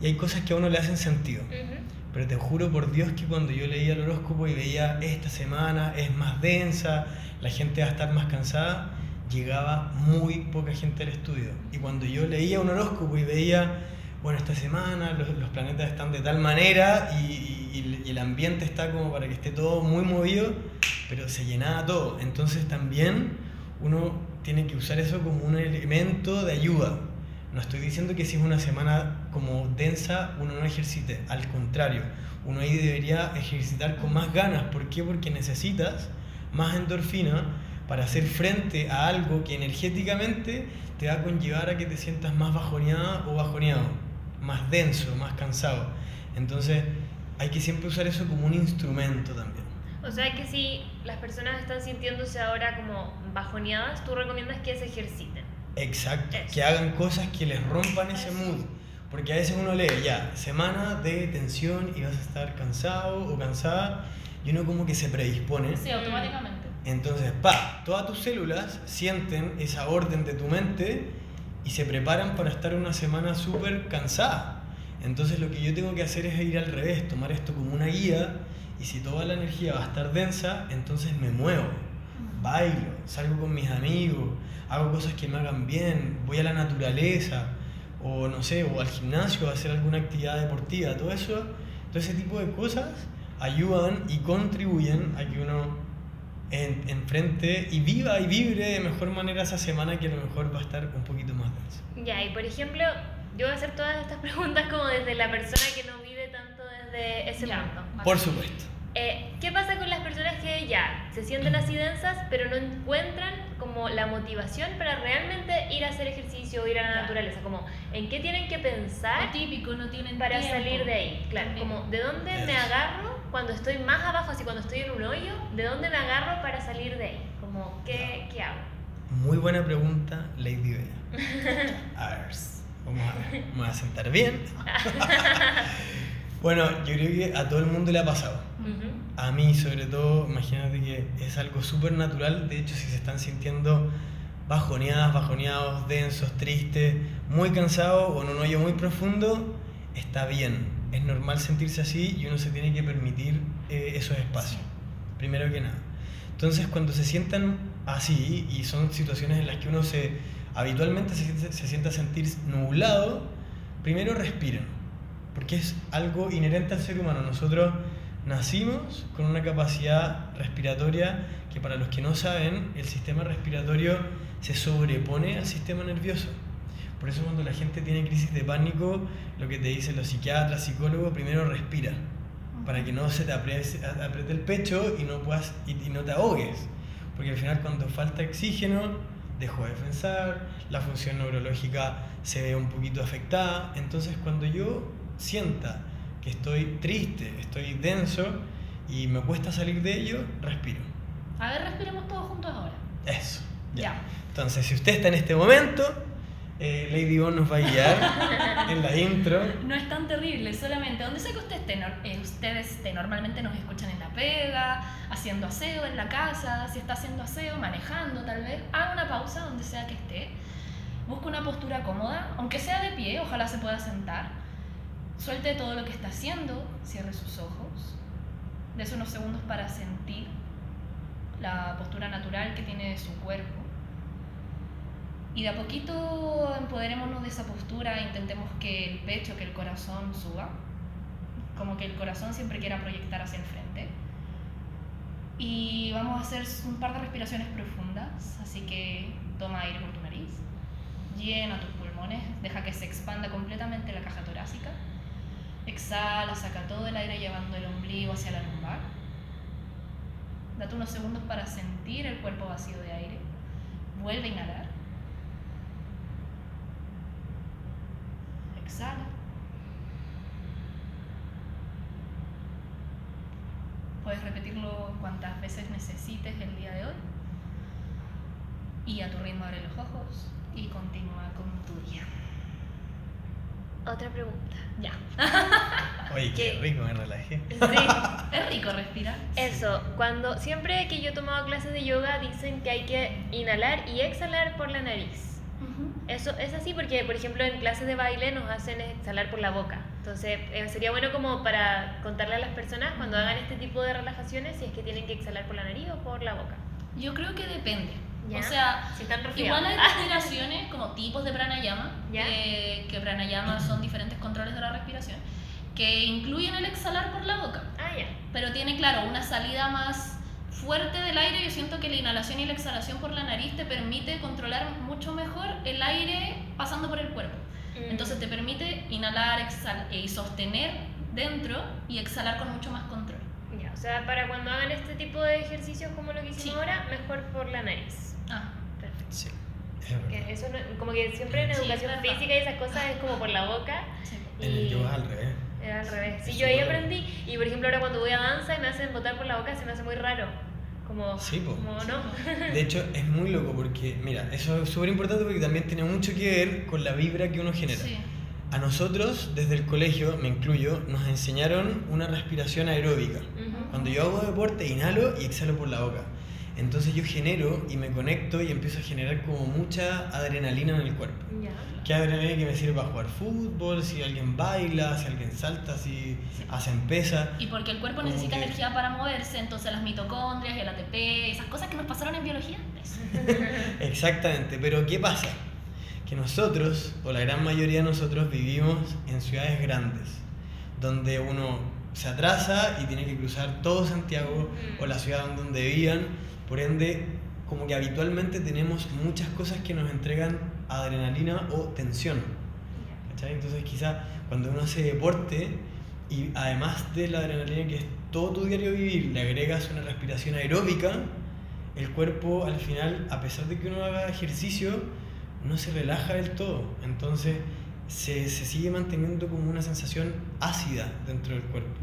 y hay cosas que a uno le hacen sentido. ujú, Pero te juro por Dios que cuando yo leía el horóscopo y veía esta semana es más densa, la gente va a estar más cansada, llegaba muy poca gente al estudio. Y cuando yo leía un horóscopo y veía, bueno, esta semana los, planetas están de tal manera y- y el ambiente está como para que esté todo muy movido, pero se llenaba todo. Entonces también uno tiene que usar eso como un elemento de ayuda. No estoy diciendo que si es una semana como densa, uno no ejercite. Al contrario, uno ahí debería ejercitar con más ganas. ¿Por qué? Porque necesitas más endorfina para hacer frente a algo que energéticamente te va a conllevar a que te sientas más bajoneada o bajoneado, más denso, más cansado. Entonces hay que siempre usar eso como un instrumento también. O sea que si las personas están sintiéndose ahora como bajoneadas, tú recomiendas que se ejerciten. Exacto, Eso. que hagan cosas que les rompan ese mood. Porque a veces uno lee ya, semana de tensión y vas a estar cansado o cansada y uno como que se predispone. Sí, automáticamente. Entonces, pa, todas tus células sienten esa orden de tu mente y se preparan para estar una semana súper cansada. Entonces lo que yo tengo que hacer es ir al revés, tomar esto como una guía y si toda la energía va a estar densa, entonces me muevo, bailo, salgo con mis amigos, hago cosas que me hagan bien, voy a la naturaleza o no sé, o al gimnasio a hacer alguna actividad deportiva, todo eso, todo ese tipo de cosas ayudan y contribuyen a que uno en- enfrente y viva y vibre de mejor manera esa semana que a lo mejor va a estar un poquito más densa. Ya, y por ejemplo, yo voy a hacer todas estas [LAUGHS] preguntas como desde la persona que no vive tanto desde ese Ya. punto. Por supuesto. Eh, ¿Qué pasa con las personas que ya se sienten así densas, pero no encuentran como la motivación para realmente ir a hacer ejercicio o ir a la naturaleza? Como, ¿en qué tienen que pensar típico, no tienen para tiempo. salir de ahí? Claro, También. como, ¿de dónde me agarro cuando estoy más abajo, así cuando estoy en un hoyo? ¿De dónde me agarro para salir de ahí? Como, ¿qué, ¿qué hago? Muy buena pregunta, Lady Bea. A ver, vamos a ver. Me voy a sentar bien. [LAUGHS] bueno, yo creo que a todo el mundo le ha pasado. Ujú. A mí, sobre todo, imagínate que es algo súper natural. De hecho, si se están sintiendo bajoneadas, bajoneados, densos, tristes, muy cansados o en un hoyo muy profundo, está bien. Es normal sentirse así y uno se tiene que permitir eh, esos espacios, primero que nada. Entonces, cuando se sientan así y son situaciones en las que uno se habitualmente se, siente- se siente a sentir nublado, primero respiren, porque es algo inherente al ser humano. Nosotros nacimos con una capacidad respiratoria que para los que no saben, el sistema respiratorio se sobrepone al sistema nervioso. Por eso cuando la gente tiene crisis de pánico, lo que te dicen los psiquiatras, psicólogos, primero respira, para que no se te apriete, apriete el pecho y no, puedas, y, y no te ahogues. Porque al final cuando falta oxígeno, dejo de pensar, la función neurológica se ve un poquito afectada. Entonces cuando yo sienta que estoy triste, estoy denso y me cuesta salir de ello, respiro. A ver, respiremos todos juntos ahora. Eso. Ya. Ya. Entonces, si usted está en este momento, eh, Lady Bon nos va a guiar [LAUGHS] en la intro. No es tan terrible, solamente donde sea que usted esté, eh, ustedes esté, normalmente nos escuchan en la pega, haciendo aseo en la casa, si está haciendo aseo, manejando tal vez, haga una pausa donde sea que esté, busque una postura cómoda, aunque sea de pie, ojalá se pueda sentar, suelte todo lo que está haciendo, cierre sus ojos, des unos segundos para sentir la postura natural que tiene su cuerpo. Y de a poquito empoderémonos de esa postura, intentemos que el pecho, que el corazón suba, como que el corazón siempre quiera proyectar hacia el frente. Y vamos a hacer un par de respiraciones profundas, así que toma aire por tu nariz, llena tus pulmones, deja que se expanda completamente la caja torácica. Exhala, saca todo el aire llevando el ombligo hacia la lumbar. Date unos segundos para sentir el cuerpo vacío de aire. Vuelve a inhalar. Exhala. Puedes repetirlo cuantas veces necesites el día de hoy. Y a tu ritmo abre los ojos y continúa con tu día. Otra pregunta. Ya. [LAUGHS] Oye, qué ¿Qué? rico, me relajé. Sí. Es rico respirar. Eso, cuando siempre que yo he tomado clases de yoga dicen que hay que inhalar y exhalar por la nariz. Eso es así porque, por ejemplo, en clases de baile nos hacen exhalar por la boca. Entonces, eh, sería bueno como para contarle a las personas cuando hagan este tipo de relajaciones si es que tienen que exhalar por la nariz o por la boca. Yo creo que depende. ¿Ya? O sea, están igual hay respiraciones como tipos de pranayama, ¿Ya? eh, que pranayama son diferentes controles de la respiración, que incluyen el exhalar por la boca. Ah, ya. pero tiene, claro, una salida más fuerte del aire. Yo siento que la inhalación y la exhalación por la nariz te permite controlar mucho mejor el aire pasando por el cuerpo. Mm. Entonces te permite inhalar exhal- y sostener dentro y exhalar con mucho más control. Ya, o sea, para cuando hagan este tipo de ejercicios como lo que hicimos Sí. ahora, mejor por la nariz. Ah, Perfecto. Sí. es eso no- como que siempre en Sí, educación verdad. física y esas cosas es como por la boca. sí. En el y- yoga al revés. Era al revés. Sí, Es yo ahí aprendí. Y por ejemplo, ahora cuando voy a danza y me hacen botar por la boca, se me hace muy raro. Como, Sí, po. como no. De hecho, es muy loco porque, mira, eso es súper importante porque también tiene mucho que ver con la vibra que uno genera. Sí. A nosotros, desde el colegio, me incluyo, nos enseñaron una respiración aeróbica. Ujú. Cuando yo hago deporte, inhalo y exhalo por la boca. Entonces yo genero y me conecto y empiezo a generar como mucha adrenalina en el cuerpo. Ya. ¿Qué adrenalina que me sirve para jugar fútbol? Si alguien baila, si alguien salta, si hacen pesa. Y porque el cuerpo necesita que- energía para moverse, entonces las mitocondrias el ATP, esas cosas que nos pasaron en biología. [LAUGHS] Exactamente, pero ¿qué pasa? Que nosotros, o la gran mayoría de nosotros, vivimos en ciudades grandes, donde uno se atrasa y tiene que cruzar todo Santiago o la ciudad donde vivan, por ende, como que habitualmente tenemos muchas cosas que nos entregan adrenalina o tensión. ¿cachai? Entonces quizá cuando uno hace deporte y además de la adrenalina que es todo tu diario vivir, le agregas una respiración aeróbica, el cuerpo al final, a pesar de que uno haga ejercicio, no se relaja del todo. Entonces se, se sigue manteniendo como una sensación ácida dentro del cuerpo.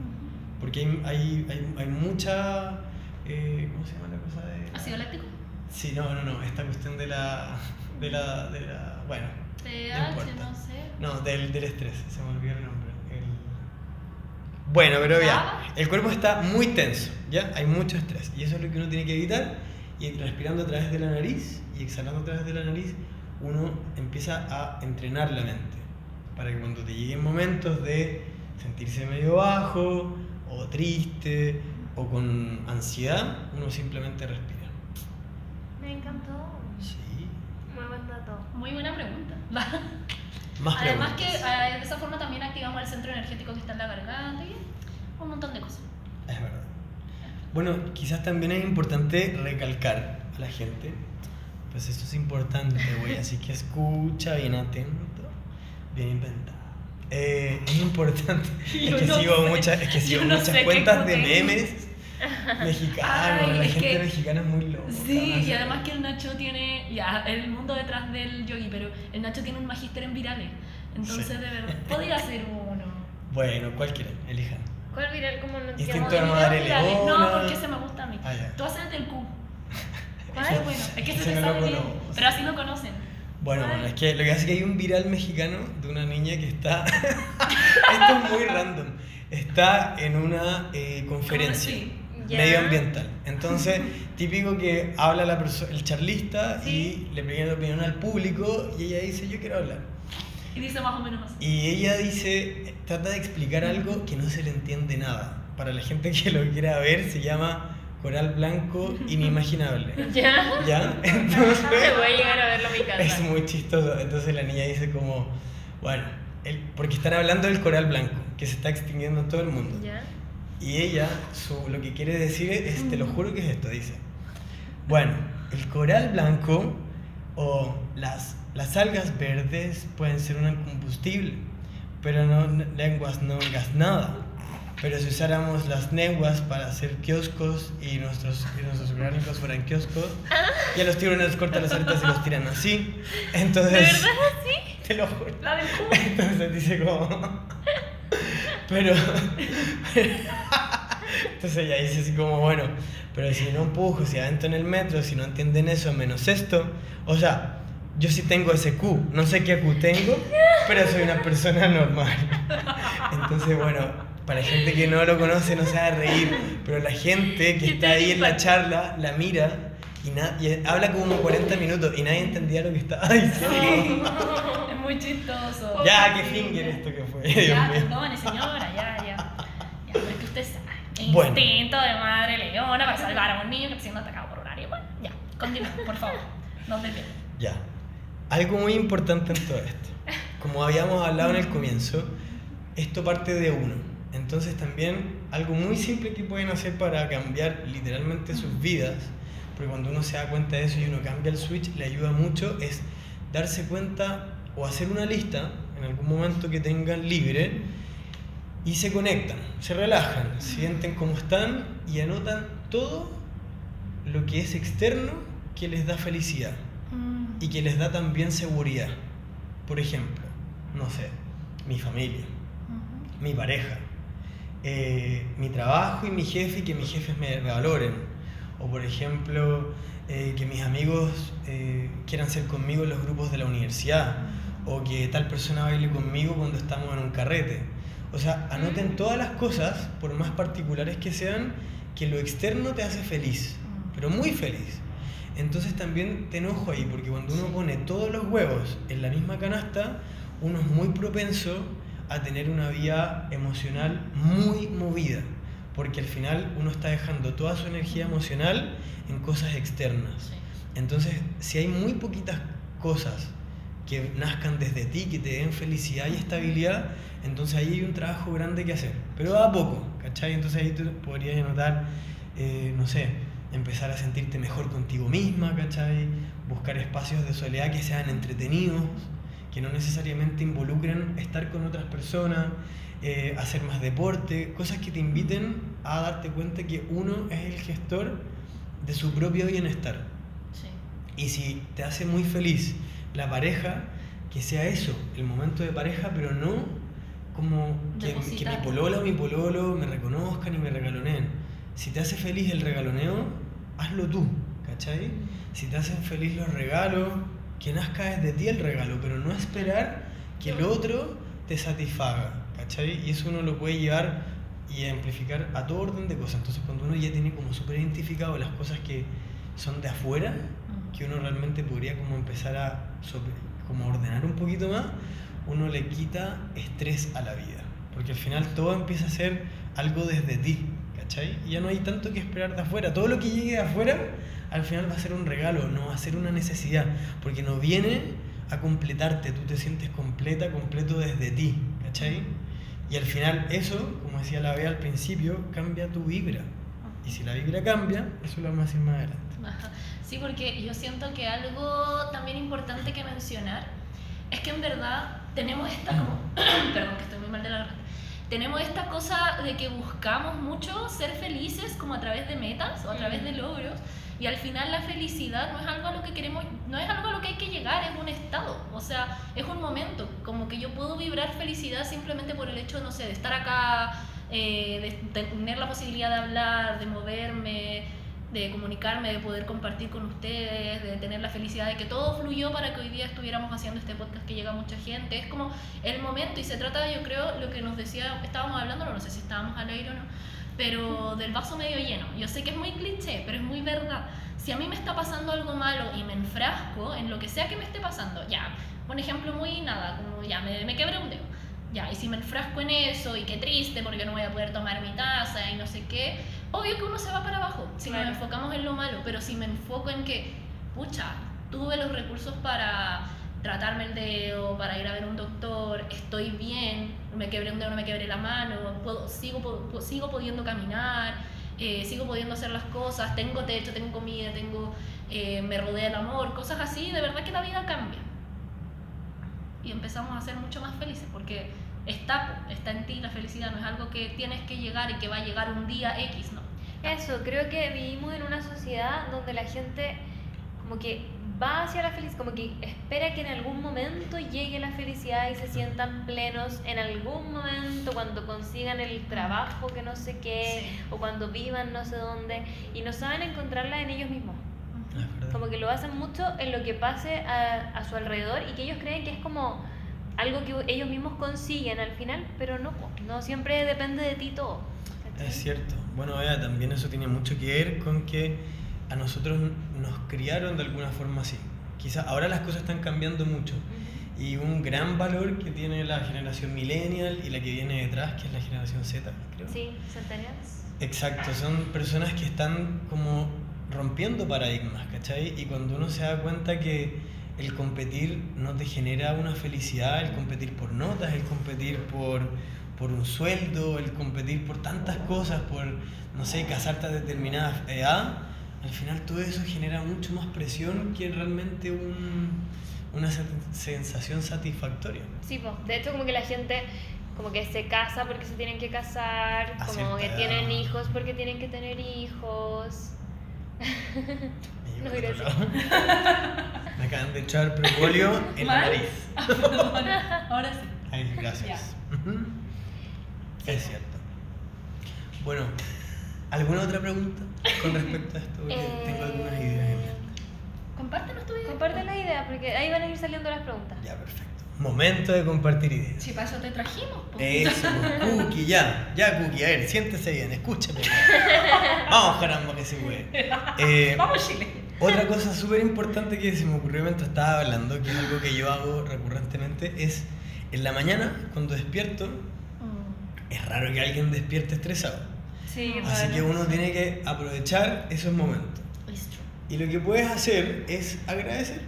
Porque hay, hay, hay, hay mucha... eh, ¿Cómo se llama la cosa? ¿Ácido láctico? Sí, no, no, no, esta cuestión de la... De la, de la bueno, pH, importa. no sé. no, del, del estrés, se me olvidó el nombre. El- Bueno, pero ya, el cuerpo está muy tenso, ¿ya? Hay mucho estrés y eso es lo que uno tiene que evitar y respirando a través de la nariz y exhalando a través de la nariz, uno empieza a entrenar la mente. Para que cuando te lleguen momentos de sentirse medio bajo, o triste, o con ansiedad, uno simplemente respira. Me encantó. Sí. Muy buen dato. Muy buena pregunta. [LAUGHS] Más Además preguntas. que eh, de esa forma también activamos el centro energético que está en la garganta y un montón de cosas. Es verdad. Bueno, quizás también es importante recalcar a la gente, pues esto es importante, güey, [LAUGHS] así que escucha bien atento, bien inventado. Eh, es importante, [LAUGHS] es que no sigo sé, muchas, es que sigo no muchas cuentas de memes [LAUGHS] mexicanos, Ay, la es gente que- mexicana es muy loca. Sí, y además que el Nacho tiene, ya, el mundo detrás del yogi, pero el Nacho tiene un magíster en virales. Entonces, Sí. de verdad, [LAUGHS] podría ser uno. Bueno, cualquiera, elijan. ¿Cuál viral? ¿Cómo no? Instinto de madre virales. No, porque ese me gusta a mí. Ah. Tú haces del Q. ¿Cuál? [LAUGHS] Ay, bueno, es que se te sabe bien. conozco. Pero así lo conocen. Bueno, bueno, es que lo que hace es que hay un viral mexicano de una niña que está. Esto es muy random. Está en una eh, conferencia Ya. medioambiental. Entonces, [LAUGHS] típico que habla la el charlista Sí. y le pide la opinión al público y ella dice: Yo quiero hablar. Y dice más o menos así. Y ella dice: Trata de explicar algo que no se le entiende nada. Para la gente que lo quiera ver, se llama Coral Blanco [LAUGHS] Inimaginable. [LAUGHS] ¿Ya? ¿Ya? Entonces. Voy a llegar a verlo a mi casa. Es muy chistoso. Entonces la niña dice como, bueno, el- porque están hablando del coral blanco, que se está extinguiendo en todo el mundo. ¿Ya? Y ella, su, lo que quiere decir es, te lo juro que es esto, dice. Bueno, el coral blanco o las, las algas verdes pueden ser un combustible, pero no lenguas no gas nada. Pero si usáramos las lenguas para hacer kioscos y nuestros, y nuestros orgánicos fueran kioscos, ya los tiburones cortan las alitas y los tiran así. Entonces, ¿De verdad así? te lo juro. La del. Entonces dice como. Pero. [LAUGHS] Entonces ella dice así como, bueno, pero si no empujo, si adentro en el metro, si no entienden eso, menos esto. O sea, yo sí tengo ese Q. No sé qué Q tengo, pero soy una persona normal. Entonces, bueno, para gente que no lo conoce no se va a reír, pero la gente que ¿Qué está ahí en la charla la mira y, y habla como 40 minutos y nadie entendía lo que estaba diciendo. [LAUGHS] Es muy chistoso. Ya, qué finger esto que [LAUGHS] Ya, perdone, señora, ya, ya. Ya, pero es que usted sabe. Bueno. Instinto de madre leona para salvar a un niño que está siendo atacado por un área. Bueno, ya, continuemos, por favor. No te pierdas. Ya. Algo muy importante en todo esto. Como habíamos hablado en el comienzo, esto parte de uno. Entonces también algo muy simple que pueden hacer para cambiar literalmente sus vidas, porque cuando uno se da cuenta de eso y uno cambia el switch, le ayuda mucho, es darse cuenta o hacer una lista en algún momento que tengan libre y se conectan, se relajan, sienten cómo están y anotan todo lo que es externo que les da felicidad y que les da también seguridad. Por ejemplo, no sé, mi familia, mi pareja, eh, mi trabajo y mi jefe y que mis jefes me valoren. O por ejemplo, eh, que mis amigos eh, quieran ser conmigo en los grupos de la universidad. O que tal persona baile conmigo cuando estamos en un carrete. O sea, anoten todas las cosas, por más particulares que sean, que lo externo te hace feliz, pero muy feliz. Entonces también te enojo ahí, porque cuando uno pone todos los huevos en la misma canasta, uno es muy propenso a tener una vida emocional muy movida, porque al final uno está dejando toda su energía emocional en cosas externas. Entonces, si hay muy poquitas cosas que nazcan desde ti, que te den felicidad y estabilidad, entonces ahí hay un trabajo grande que hacer. Pero a poco, ¿cachai? Entonces ahí tú podrías anotar, eh, no sé, empezar a sentirte mejor contigo misma, ¿cachai? Buscar espacios de soledad que sean entretenidos, que no necesariamente involucren estar con otras personas, eh, hacer más deporte, cosas que te inviten a darte cuenta que uno es el gestor de su propio bienestar. Sí. Y si te hace muy feliz la pareja, que sea eso, el momento de pareja, pero no como que, que mi polola o mi pololo me reconozcan y me regaloneen. Si te hace feliz el regaloneo, hazlo tú, ¿cachai? Si te hacen feliz los regalos, que nazca desde ti el regalo, pero no esperar que el otro te satisfaga, ¿cachai? Y eso uno lo puede llevar y amplificar a todo orden de cosas. Entonces cuando uno ya tiene como súper identificado las cosas que son de afuera, que uno realmente podría como empezar a como ordenar un poquito más, uno le quita estrés a la vida. Porque al final todo empieza a ser algo desde ti, ¿cachai? Y ya no hay tanto que esperar de afuera. Todo lo que llegue de afuera, al final va a ser un regalo, no va a ser una necesidad. Porque no viene a completarte, tú te sientes completa, completo desde ti, ¿cachai? Y al final eso, como decía la Bea al principio, cambia tu vibra. Y si la vibra cambia, eso lo vamos a decir más adelante. Ajá. Sí, porque yo siento que algo también importante que mencionar es que en verdad tenemos esta como, [CLEARS THROAT] perdón que estoy muy mal de la garganta, tenemos esta cosa de que buscamos mucho ser felices como a través de metas o a través de logros y al final la felicidad no es algo a lo que queremos, no es algo a lo que hay que llegar, es un estado, o sea, es un momento, como que yo puedo vibrar felicidad simplemente por el hecho, no sé, de estar acá, eh, de tener la posibilidad de hablar, de moverme, de comunicarme, de poder compartir con ustedes, de tener la felicidad de que todo fluyó para que hoy día estuviéramos haciendo este podcast que llega a mucha gente. Es como el momento y se trata, yo creo, lo que nos decía, estábamos hablando, no sé si estábamos al aire o no, pero del vaso medio lleno. Yo sé que es muy cliché, pero es muy verdad. Si a mí me está pasando algo malo y me enfrasco en lo que sea que me esté pasando, ya, un ejemplo muy nada, como ya, me, me un dedo. Ya, y si me enfrasco en eso y qué triste porque no voy a poder tomar mi taza y no sé qué, obvio que uno se va para abajo si Claro. nos enfocamos en lo malo, pero si me enfoco en que, pucha, tuve los recursos para tratarme el dedo, para ir a ver un doctor, estoy bien, me quebré un dedo, no me quebré la mano, puedo, sigo, sigo pudiendo caminar, eh, sigo pudiendo hacer las cosas, tengo techo, tengo comida, tengo, eh, me rodea el amor, cosas así, de verdad que la vida cambia. Y empezamos a ser mucho más felices porque está, está en ti la felicidad, no es algo que tienes que llegar y que va a llegar un día X, ¿no? Eso, creo que vivimos en una sociedad donde la gente como que va hacia la felicidad, como que espera que en algún momento llegue la felicidad y se sientan plenos en algún momento cuando consigan el trabajo que no sé qué Sí. o cuando vivan no sé dónde y no saben encontrarla en ellos mismos. Como que lo basan mucho en lo que pase a, a su alrededor y que ellos creen que es como algo que ellos mismos consiguen al final, pero no, no siempre depende de ti todo. ¿Cachai? Es cierto. Bueno, Bea, también eso tiene mucho que ver con que a nosotros nos criaron de alguna forma así. Quizá ahora las cosas están cambiando mucho. Y un gran valor que tiene la generación millennial y la que viene detrás, que es la generación Z, creo. Sí, centennials. Exacto, son personas que están como rompiendo paradigmas, ¿cachai? Y cuando uno se da cuenta que el competir no te genera una felicidad, el competir por notas, el competir por, por un sueldo, el competir por tantas cosas, por, no sé, casarte a determinada edad, al final todo eso genera mucho más presión que realmente un- una sen- sensación satisfactoria. Sí, po. de hecho como que la gente como que se casa porque se tienen que casar, A como que edad. tienen hijos porque tienen que tener hijos. [LAUGHS] No, gracias. [LAUGHS] Me acaban de echar propóleo en la nariz. [LAUGHS] Ahora sí. Ay, gracias. Ujú. Es cierto. Bueno, ¿alguna otra pregunta con respecto a esto? Porque Eh, tengo algunas ideas en mente. Compártenos tu idea. Comparte la idea porque ahí van a ir saliendo las preguntas. Ya, perfecto. Momento de compartir ideas. Si para eso te trajimos. po. Eso, pues, [LAUGHS] Cookie, ya, ya, Cookie, a ver, siéntese bien, escúchame. Vamos, caramba, que se puede. Eh, [LAUGHS] Vamos, Chile. Otra cosa súper importante que se me ocurrió mientras estaba hablando, que es algo que yo hago recurrentemente, es en la mañana, cuando despierto, es raro que alguien despierte estresado. Sí, Así que uno tiene que aprovechar esos momentos. Y lo que puedes hacer es agradecer.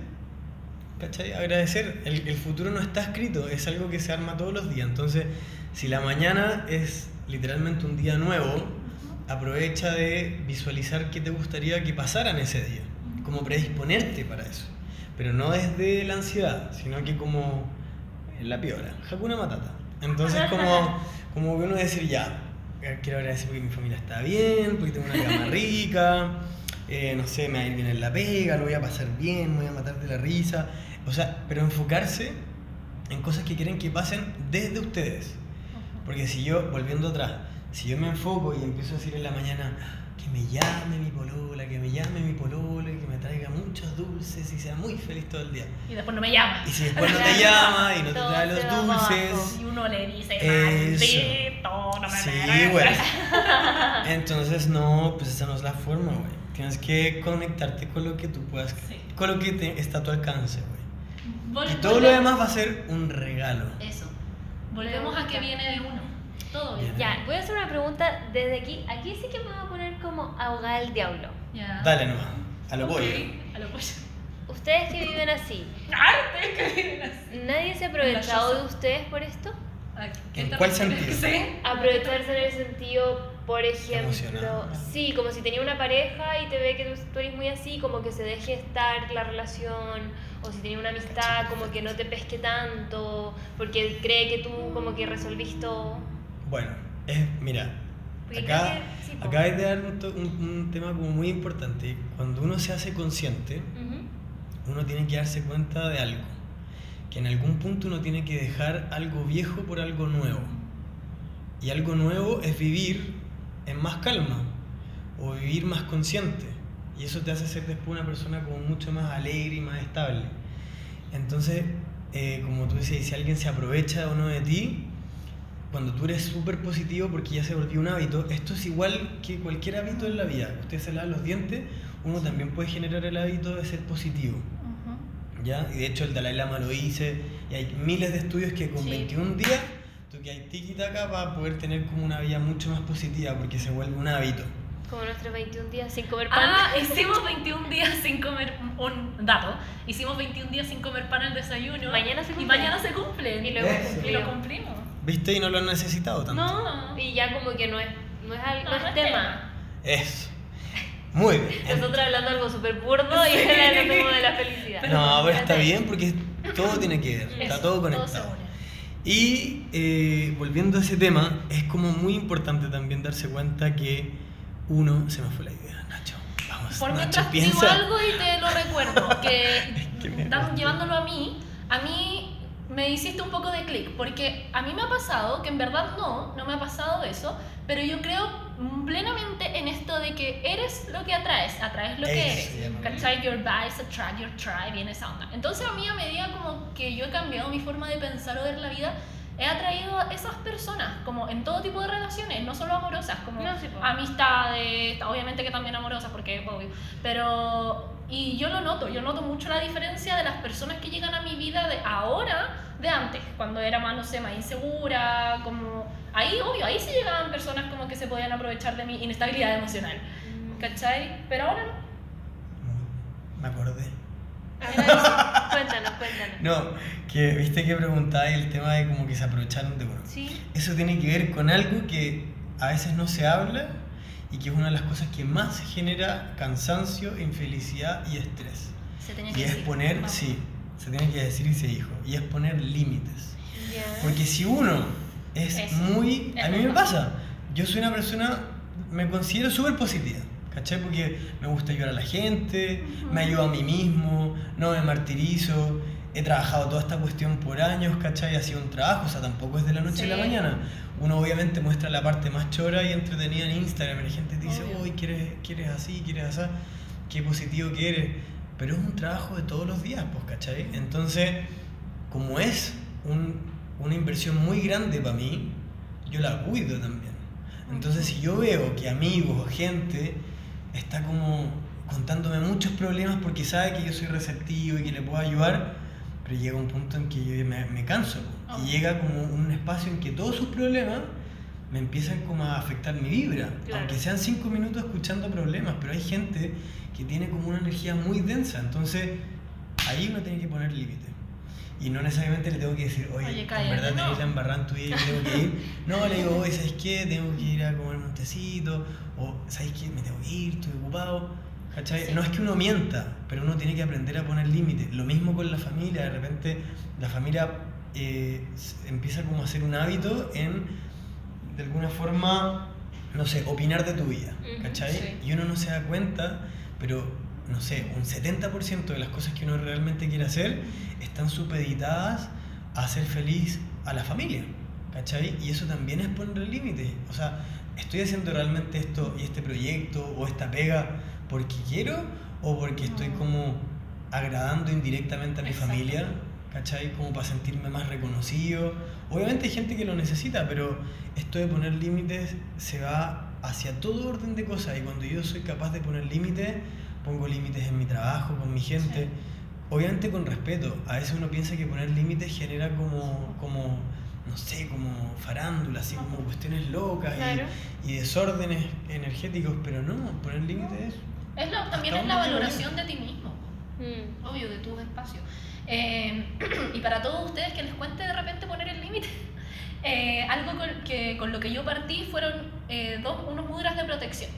¿Cachai? Agradecer. El, el futuro no está escrito, es algo que se arma todos los días. Entonces, si la mañana es literalmente un día nuevo, aprovecha de visualizar qué te gustaría que pasara en ese día. Como predisponerte para eso. Pero no desde la ansiedad, sino que como en la piola. Hakuna Matata. Entonces, como, como que uno decir, ya, quiero agradecer porque mi familia está bien, porque tengo una cama rica, eh, no sé, me va a ir bien en la pega, lo voy a pasar bien, me voy a matar de la risa. O sea, pero enfocarse en cosas que quieren que pasen desde ustedes. Porque si yo, volviendo atrás, si yo me enfoco y empiezo a decir en la mañana, que me llame mi polola, que me llame mi polola y que me traiga muchos dulces y sea muy feliz todo el día. Y después no me llama. Y si después no te [LAUGHS] llama y no te trae los dulces, Y uno le dice, Eso. maldito, no me Sí, merece". güey. [LAUGHS] Entonces, no, pues esa no es la forma, güey. Tienes que conectarte con lo que tú puedas, Sí. con lo que te- está a tu alcance, güey. Vol- Y todo lo demás va a ser un regalo. Eso. Volvemos a que viene de uno. Todo bien. Ya, voy a hacer una pregunta desde aquí. Aquí sí que me voy a poner como ahogada el diablo. Ya. Dale nomás, a lo pollo. A lo pollo. Ustedes que viven así, Ay, ustedes que vienen así. ¿nadie se ha aprovechado de ustedes por esto? ¿A qué ¿En cuál sentido? [LAUGHS] Sí. Aprovecharse en el sentido, por ejemplo, sí, como si tenía una pareja y te ve que tú, tú eres muy así, como que se deje estar la relación, o si tenía una amistad, como que no te pesque tanto, porque cree que tú como que resolviste todo. Bueno, es, mira, Acá po. acabas de dar un, un- un tema como muy importante. Cuando uno se hace consciente, Ujú. uno tiene que darse cuenta de algo. Que en algún punto uno tiene que dejar algo viejo por algo nuevo. Y algo nuevo es vivir en más calma o vivir más consciente. Y eso te hace ser después una persona como mucho más alegre y más estable. Entonces, eh, como tú dices, si alguien se aprovecha o no de ti, cuando tú eres súper positivo porque ya se volvió un hábito, esto es igual que cualquier hábito en la vida. Usted se lava los dientes, uno también puede generar el hábito de ser positivo. ¿ya? Y de hecho el Dalai Lama lo dice, y hay miles de estudios que con Sí. 21 días, tú que hay tiki taka para poder tener como una vida mucho más positiva porque se vuelve un hábito. Como nuestros 21 días sin comer pan. Ah, [LAUGHS] hicimos 21 días sin comer un dato. Hicimos 21 días sin comer pan al desayuno. Mañana se Y cumple. mañana se cumplen. Y Eso. Y lo cumplimos. ¿Viste? Y no lo han necesitado tanto. No. Y ya como que no es, no es, al- no No, es tema. tema. Eso. Muy bien. [LAUGHS] Nosotros hablando algo súper burdo y Sí. [LAUGHS] hablando como de la felicidad. No, pero está bien porque todo tiene que ver, está todo conectado. Y eh, volviendo a ese tema, es como muy importante también darse cuenta que uno, se me fue la idea, Nacho. Vamos, Por Nacho, mientras digo piensa. algo y te lo recuerdo, que [LAUGHS] que gusta. llevándolo a mí, a mí me hiciste un poco de clic, porque a mí me ha pasado, que en verdad no, no me ha pasado eso, pero yo creo plenamente en esto de que eres lo que atraes, atraes lo que eres. ¿Cachai? Your vibes attract your tribe, viene esa onda. Entonces a mí a medida como que yo he cambiado mi forma de pensar o ver la vida, he atraído a esas personas, como en todo tipo de relaciones, no solo amorosas, como No, sí, amistades, obviamente que también amorosas, porque es obvio, pero... Y yo lo noto, yo noto mucho la diferencia de las personas que llegan a mi vida de ahora, de antes, cuando era más, no sé, más insegura, como... Ahí, obvio, ahí sí llegaban personas como que se podían aprovechar de mi inestabilidad emocional, ¿cachai? Pero ahora no. Me acordé. A ver, [LAUGHS] cuéntanos, cuéntanos. No, que viste que preguntabas el tema de como que se aprovecharon de uno. Sí. Eso tiene que ver con algo que a veces no se habla y que es una de las cosas que más genera cansancio, infelicidad y estrés. Se tenía Y es decir, poner, sí, se tiene que decir y se dijo, y es poner límites. Porque si uno es Eso, muy... es A mí me pasa, yo soy una persona, me considero súper positiva, ¿cachai? Porque me gusta ayudar a la gente, me ayudo a mí mismo, no me martirizo, he trabajado toda esta cuestión por años, ¿cachai? Ha sido un trabajo, o sea, tampoco es de la noche a la mañana. Uno obviamente muestra la parte más chora y entretenida en Instagram, y la gente te dice, uy, ¿quieres, quieres así, quieres así, qué positivo que eres. Pero es un trabajo de todos los días, pues, ¿cachai? Entonces, como es un- una inversión muy grande para mí, yo la cuido también. Entonces, si yo veo que amigos o gente está como contándome muchos problemas porque sabe que yo soy receptivo y que le puedo ayudar, pero llega un punto en que yo me, me canso. Oh. Y llega como un espacio en que todos sus problemas me empiezan como a afectar mi vibra. Claro. Aunque sean cinco minutos escuchando problemas, pero hay gente que tiene como una energía muy densa. Entonces, ahí uno tiene que poner límite. Y no necesariamente le tengo que decir, oye, Oye, en verdad no. tenés la embarrada en tu vida y tengo que ir. [LAUGHS] No, le digo, oye, ¿sabes qué? Tengo que ir a comer un tecito. O, ¿sabes qué? Me tengo que ir, estoy ocupado. ¿Cachai? Sí. No es que uno mienta, pero uno tiene que aprender a poner límites. Lo mismo con la familia. De repente, la familia eh, empieza como a hacer un hábito en, de alguna forma, no sé, opinar de tu vida. ¿Cachai? sí. Y uno no se da cuenta, pero, no sé, un 70% de las cosas que uno realmente quiere hacer están supeditadas a hacer feliz a la familia. ¿Cachai? Y eso también es poner límites. O sea, ¿estoy haciendo realmente esto y este proyecto o esta pega porque quiero o porque estoy como agradando indirectamente a mi Exacto. familia? ¿Cachai? Como para sentirme más reconocido. Obviamente hay gente que lo necesita, pero esto de poner límites se va hacia todo orden de cosas y cuando yo soy capaz de poner límites, pongo límites en mi trabajo, con mi gente. Sí. Obviamente con respeto. A veces uno piensa que poner límites genera como, como no sé, como farándula, así como cuestiones locas y- Claro. y, desórdenes energéticos, pero no, poner límites es... Es lo- también es la valoración de ti mismo. Mm. obvio, de tus espacios. Eh, [CLEARS THROAT] y para todos ustedes que les cuente de repente poner el límite, [LAUGHS] eh, algo con, que, con lo que yo partí fueron eh, dos, unos mudras de protección.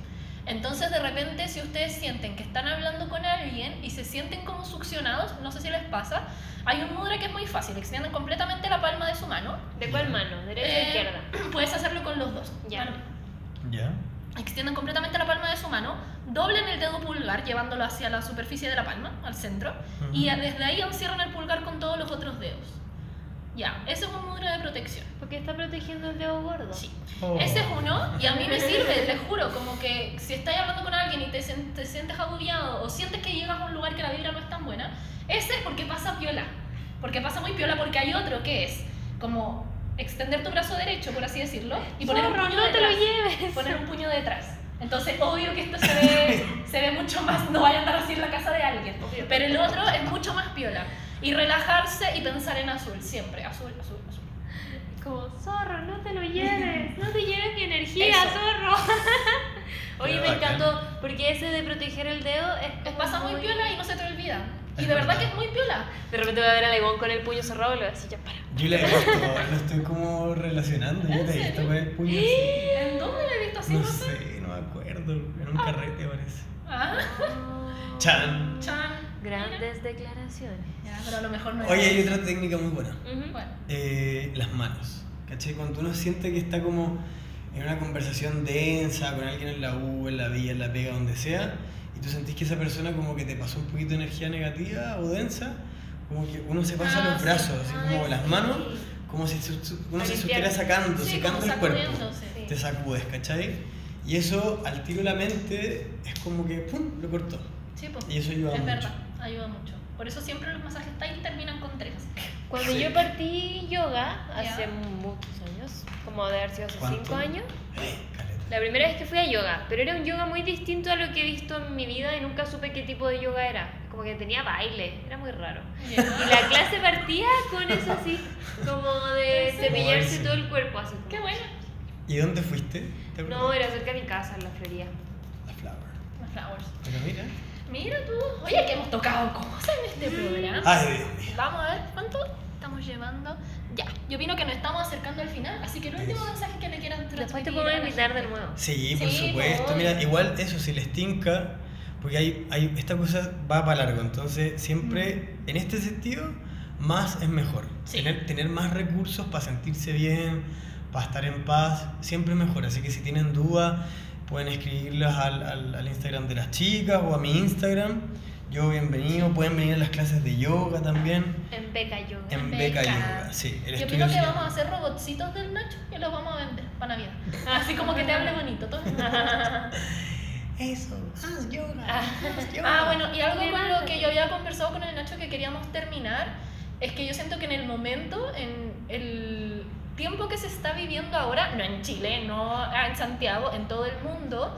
Entonces, de repente, si ustedes sienten que están hablando con alguien y se sienten como succionados, no sé si les pasa, hay un mudra que es muy fácil, extienden completamente la palma de su mano. ¿De cuál mano? ¿Derecha o Eh, izquierda? [CLEARS THROAT] Puedes hacerlo con los dos. Ya. mano. ¿Ya? Extienden completamente la palma de su mano, doblen el dedo pulgar llevándolo hacia la superficie de la palma, al centro, y desde ahí encierran el pulgar con todos los otros dedos. Ya, ese es un mudra de protección. Porque está protegiendo el dedo gordo. Sí. Oh. Ese es uno, y a mí me [LAUGHS] sirve, les juro, como que si estás hablando con alguien y te, te sientes agobiado o sientes que llegas a un lugar que la vibra no es tan buena, ese es porque pasa piola. Porque pasa muy piola, porque hay otro que es como extender tu brazo derecho, por así decirlo, y poner un Zorro, puño no te lo detrás. lleves. Poner un puño detrás. Entonces, obvio que esto se ve, [LAUGHS] se ve mucho más, no vaya a andar así en la casa de alguien. Pero el otro es mucho más piola. Y relajarse y pensar en azul, siempre. Azul, azul, azul. Como, zorro, no te lo lleves. No te lleves mi energía, Eso. zorro. [LAUGHS] Oye, Pero me bacán. encantó. Porque ese de proteger el dedo es. Es pasa muy piola y no se te olvida. Y de verdad que es muy piola. De repente va a ver a Legón con el puño cerrado y le va a decir, ya para. Yo la he visto, [LAUGHS] lo estoy como relacionando, yo ¿En la he visto con el puño así. ¿En dónde la he visto así? No No sé. sé, acuerdo, en un carrete parece. Ah, Chan. chan. Grandes declaraciones. Ya, pero a lo mejor no Oye, hay otra técnica muy buena. Ujú. Bueno, eh, las manos. ¿Cachai? Cuando uno siente que está como en una conversación densa con alguien en la U, en la vía, en la pega, donde sea, y tú sentís que esa persona como que te pasó un poquito de energía negativa o densa, como que uno se pasa Ah, los sí. brazos, así Ay, como las manos, como si uno se estuviera sacando, Sí, secando como el cuerpo. Te sacudes, ¿cachai? Y eso al tiro de la mente es como que ¡pum! lo cortó. sí, pues. Y eso ayuda Es mucho. verdad, ayuda mucho. Por eso siempre los masajes Thai terminan con tres. Cuando Sí. yo partí yoga hace muchos años, como de haber sido hace ¿Cuánto? 5 años, Eh, la primera vez que fui a yoga, pero era un yoga muy distinto a lo que he visto en mi vida y nunca supe qué tipo de yoga era. Como que tenía baile, era muy raro. Y la clase partía con eso así, como de cepillarse todo el cuerpo así. Qué bueno. ¿Y dónde fuiste? ¿Te No, era cerca de mi casa, en la Florida. La Flower. Las flowers. Pero mira. Mira tú. Oye, que hemos tocado cosas en este programa. Ay, Dios mío. Vamos a ver cuánto estamos llevando. Ya, yo opino que nos estamos acercando al final, así que el último Eso. mensaje que le quieran transmitir. Después te a puedo la invitar de nuevo. Sí, por Sí, supuesto. pues, Mira, igual eso, si les tinca, porque hay, hay, esta cosa va para largo, entonces siempre, en este sentido, más es mejor. Sí. Tener, tener más recursos para sentirse bien, para estar en paz, siempre es mejor. Así que si tienen dudas, pueden escribirlas al, al, al Instagram de las chicas o a mi Instagram. Yo bienvenido, pueden venir a las clases de yoga también, En Beca Yoga. en Beca. Beca Yoga. Sí, el Yo opino que llama- vamos a hacer robotcitos del Nacho y los vamos a vender para Navidad. [LAUGHS] Así como que te hable bonito. todo. [LAUGHS] Eso, haz yoga. Ah. haz yoga. Ah, bueno, y algo con lo que yo había conversado con el Nacho que queríamos terminar es que yo siento que en el momento, en el tiempo que se está viviendo ahora, no en Chile, no en Santiago, en todo el mundo,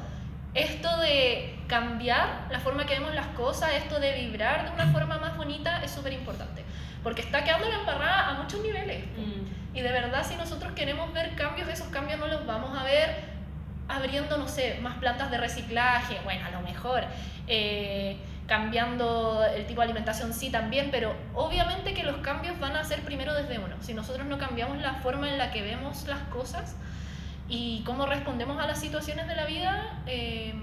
esto de cambiar la forma que vemos las cosas, esto de vibrar de una forma más bonita es súper importante. Porque está quedando la embarrada a muchos niveles. Mm. Y de verdad, si nosotros queremos ver cambios, esos cambios no los vamos a ver abriendo, no sé, más plantas de reciclaje, bueno, a lo mejor, eh, cambiando el tipo de alimentación, sí, también, pero obviamente que los cambios van a ser primero desde uno. Si nosotros no cambiamos la forma en la que vemos las cosas y cómo respondemos a las situaciones de la vida, eh,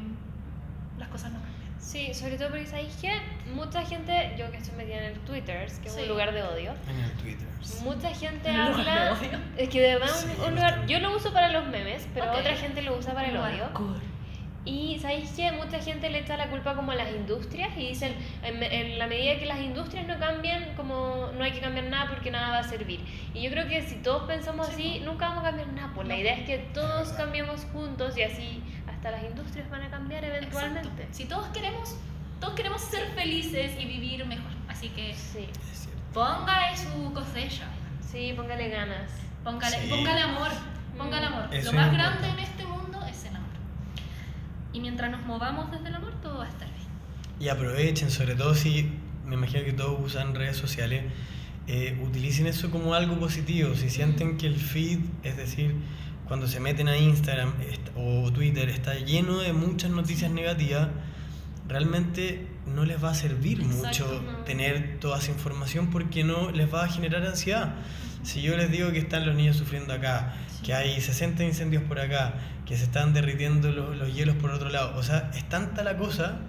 las cosas no cambian. Sí, sobre todo porque sabéis que mucha gente, yo que estoy metida en el Twitter, que es Sí. un lugar de odio, En el Twitter. mucha gente Un lugar de habla. odio. Es que de verdad Sí, un- un lugar. Yo lo uso para los memes, pero Ok. otra gente lo usa para el odio. Y ¿sabéis qué? Mucha gente le echa la culpa como a las industrias y dicen, en, en la medida que las industrias no cambian, como no hay que cambiar nada porque nada va a servir. Y yo creo que si todos pensamos así, nunca vamos a cambiar nada. Pues la idea es que todos cambiemos juntos y así hasta las industrias van a cambiar eventualmente. Exacto. Si todos queremos, todos queremos ser felices y vivir mejor. Así que Sí, Es cierto. póngale su cosecha. sí, póngale ganas. Póngale, Sí. póngale amor. Póngale amor. Eso Lo más grande en este mundo. Y mientras nos movamos desde el amor, todo va a estar bien. Y aprovechen, sobre todo si me imagino que todos usan redes sociales, eh, utilicen eso como algo positivo. Si sienten que el feed, es decir, cuando se meten a Instagram o Twitter, está lleno de muchas noticias negativas, realmente no les va a servir Exacto, mucho no. tener toda esa información porque no les va a generar ansiedad. Si yo les digo que están los niños sufriendo acá, que hay 60 incendios por acá, que se están derritiendo los, los hielos por otro lado, o sea, es tanta la cosa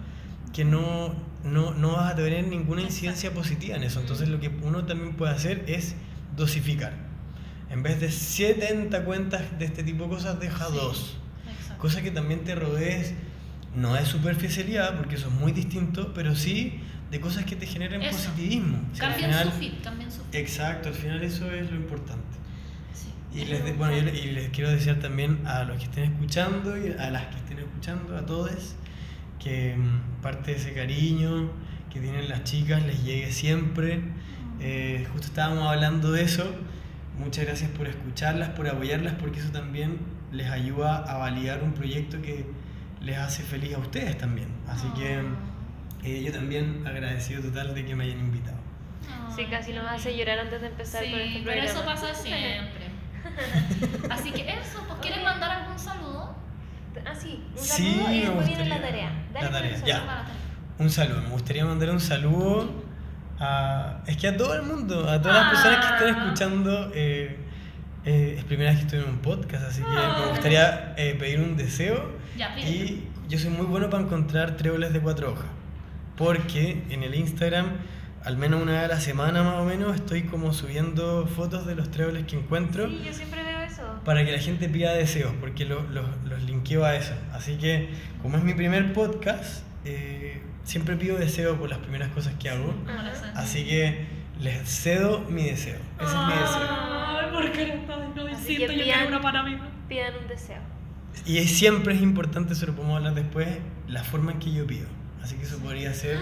que no, no, no vas a tener ninguna incidencia positiva en eso. Entonces lo que uno también puede hacer es dosificar. En vez de 70 cuentas de este tipo de cosas, deja Sí. dos. Exacto. Cosa que también te rodees, no es superficialidad, porque eso es muy distinto, pero sí de cosas que te generen Eso. positivismo. O sea, al Cambien final- su feed, cambien su feed. Exacto, al final eso es lo importante. Y les, de- bueno, yo le- y les quiero decir también a los que estén escuchando y a las que estén escuchando, a todos, que mm, parte de ese cariño que tienen las chicas les llegue siempre. Eh, justo estábamos hablando de eso. Muchas gracias por escucharlas, por apoyarlas, porque eso también les ayuda a validar un proyecto que les hace feliz a ustedes también. Así que eh, yo también agradecido total de que me hayan invitado. Sí, casi nos hace llorar antes de empezar Sí, con este pero programa. eso pasa siempre. Así que eso, pues ¿quieren mandar algún saludo? Ah, sí, un Sí, saludo y me después viene la gustaría. tarea. La Dale, tarea, ya. la tarea. Un saludo, me gustaría mandar un saludo a. Es que a todo el mundo, a todas las personas que estén Ah. escuchando. eh, eh, es primera vez que estoy en un podcast, así que Ah. me gustaría eh, pedir un deseo. Ya. Y yo soy muy bueno para encontrar tréboles de cuatro hojas. Porque en el Instagram, al menos una vez a la semana más o menos, estoy como subiendo fotos de los tréboles que encuentro Sí, yo siempre veo eso. para que la gente pida deseos, porque lo- lo- los linkeo a eso. Así que, como es mi primer podcast, eh, siempre pido deseos por las primeras cosas que hago. ¿Cómo lo hacen? Así que les cedo mi deseo. Ese es mi deseo. Ay, ¿por qué no? No, siento yo hay uno para mí. Pidan un deseo. Y es- siempre es importante, eso lo podemos hablar después, la forma en que yo pido. Así que eso podría ser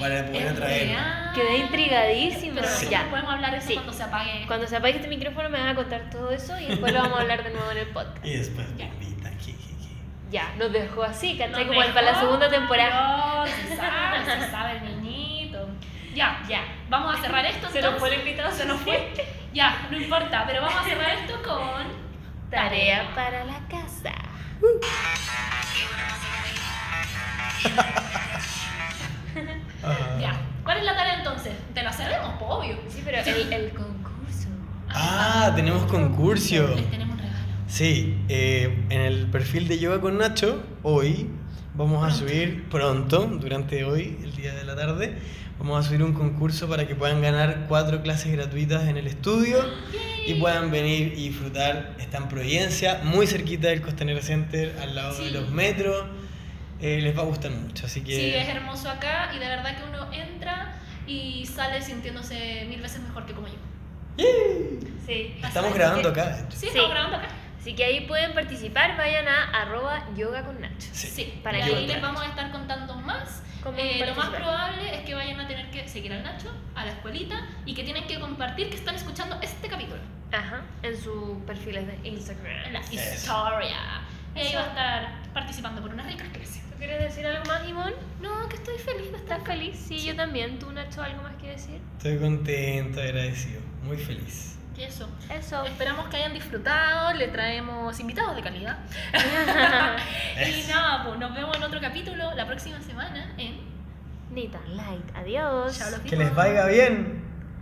para poder Es atraer. real. Quedé intrigadísima. Pero Sí. Ya. podemos hablar de eso Sí. cuando se apague. Cuando se apague este micrófono me van a contar todo eso y después lo vamos a hablar de nuevo en el podcast. Y después me Ya. invitan. jijiji. Ya, nos dejó así, ¿cachai? Como para la dejó, segunda temporada. Dios, se [LAUGHS] sabe, se sabe el niñito. Ya, ya. Vamos a cerrar esto. Se nos fue el invitado. Se nos fue. Ya, no importa, pero vamos a cerrar esto con. Tarea para la casa. [LAUGHS] [LAUGHS] Ajá. Ya. ¿Cuál es la tarea entonces? Te la sabemos, po, obvio. Sí, pero el, [LAUGHS] el concurso. Ah, tenemos concurso. Les tenemos un regalo. Sí, eh, en el perfil de Yoga con Nacho, hoy vamos a subir pronto, durante hoy, el día de la tarde, vamos a subir un concurso para que puedan ganar cuatro clases gratuitas en el estudio y puedan venir y disfrutar. Está en Providencia, muy cerquita del Costanera Center, al lado de los metros. Eh, les va a gustar mucho, así que... Sí, es hermoso acá y de verdad que uno entra y sale sintiéndose mil veces mejor que como yo. Sí. Estamos grabando que- acá. Sí, Sí. estamos grabando acá. Así que ahí pueden participar, vayan a arroba yoga con Nacho. Sí. Sí, Para y que ahí les vamos a estar contando más. ¿Cómo Eh, lo más probable es que vayan a tener que seguir al Nacho, a la escuelita y que tienen que compartir que están escuchando este capítulo Ajá, en sus perfiles de en Instagram. la Eso. historia. Y ahí va a estar participando por unas ricas clases. ¿Tú quieres decir algo más, Ivonne? No, que estoy feliz ¿Estás feliz? Sí, yo también. ¿Tú, Nacho, algo más que decir? Estoy contento, agradecido, muy feliz. Y eso. Eso. Esperamos que hayan disfrutado, le traemos invitados de calidad. [LAUGHS] y nada, pues nos vemos en otro capítulo la próxima semana en Ni tan light. Adiós. Chao, los Que les vaya bien.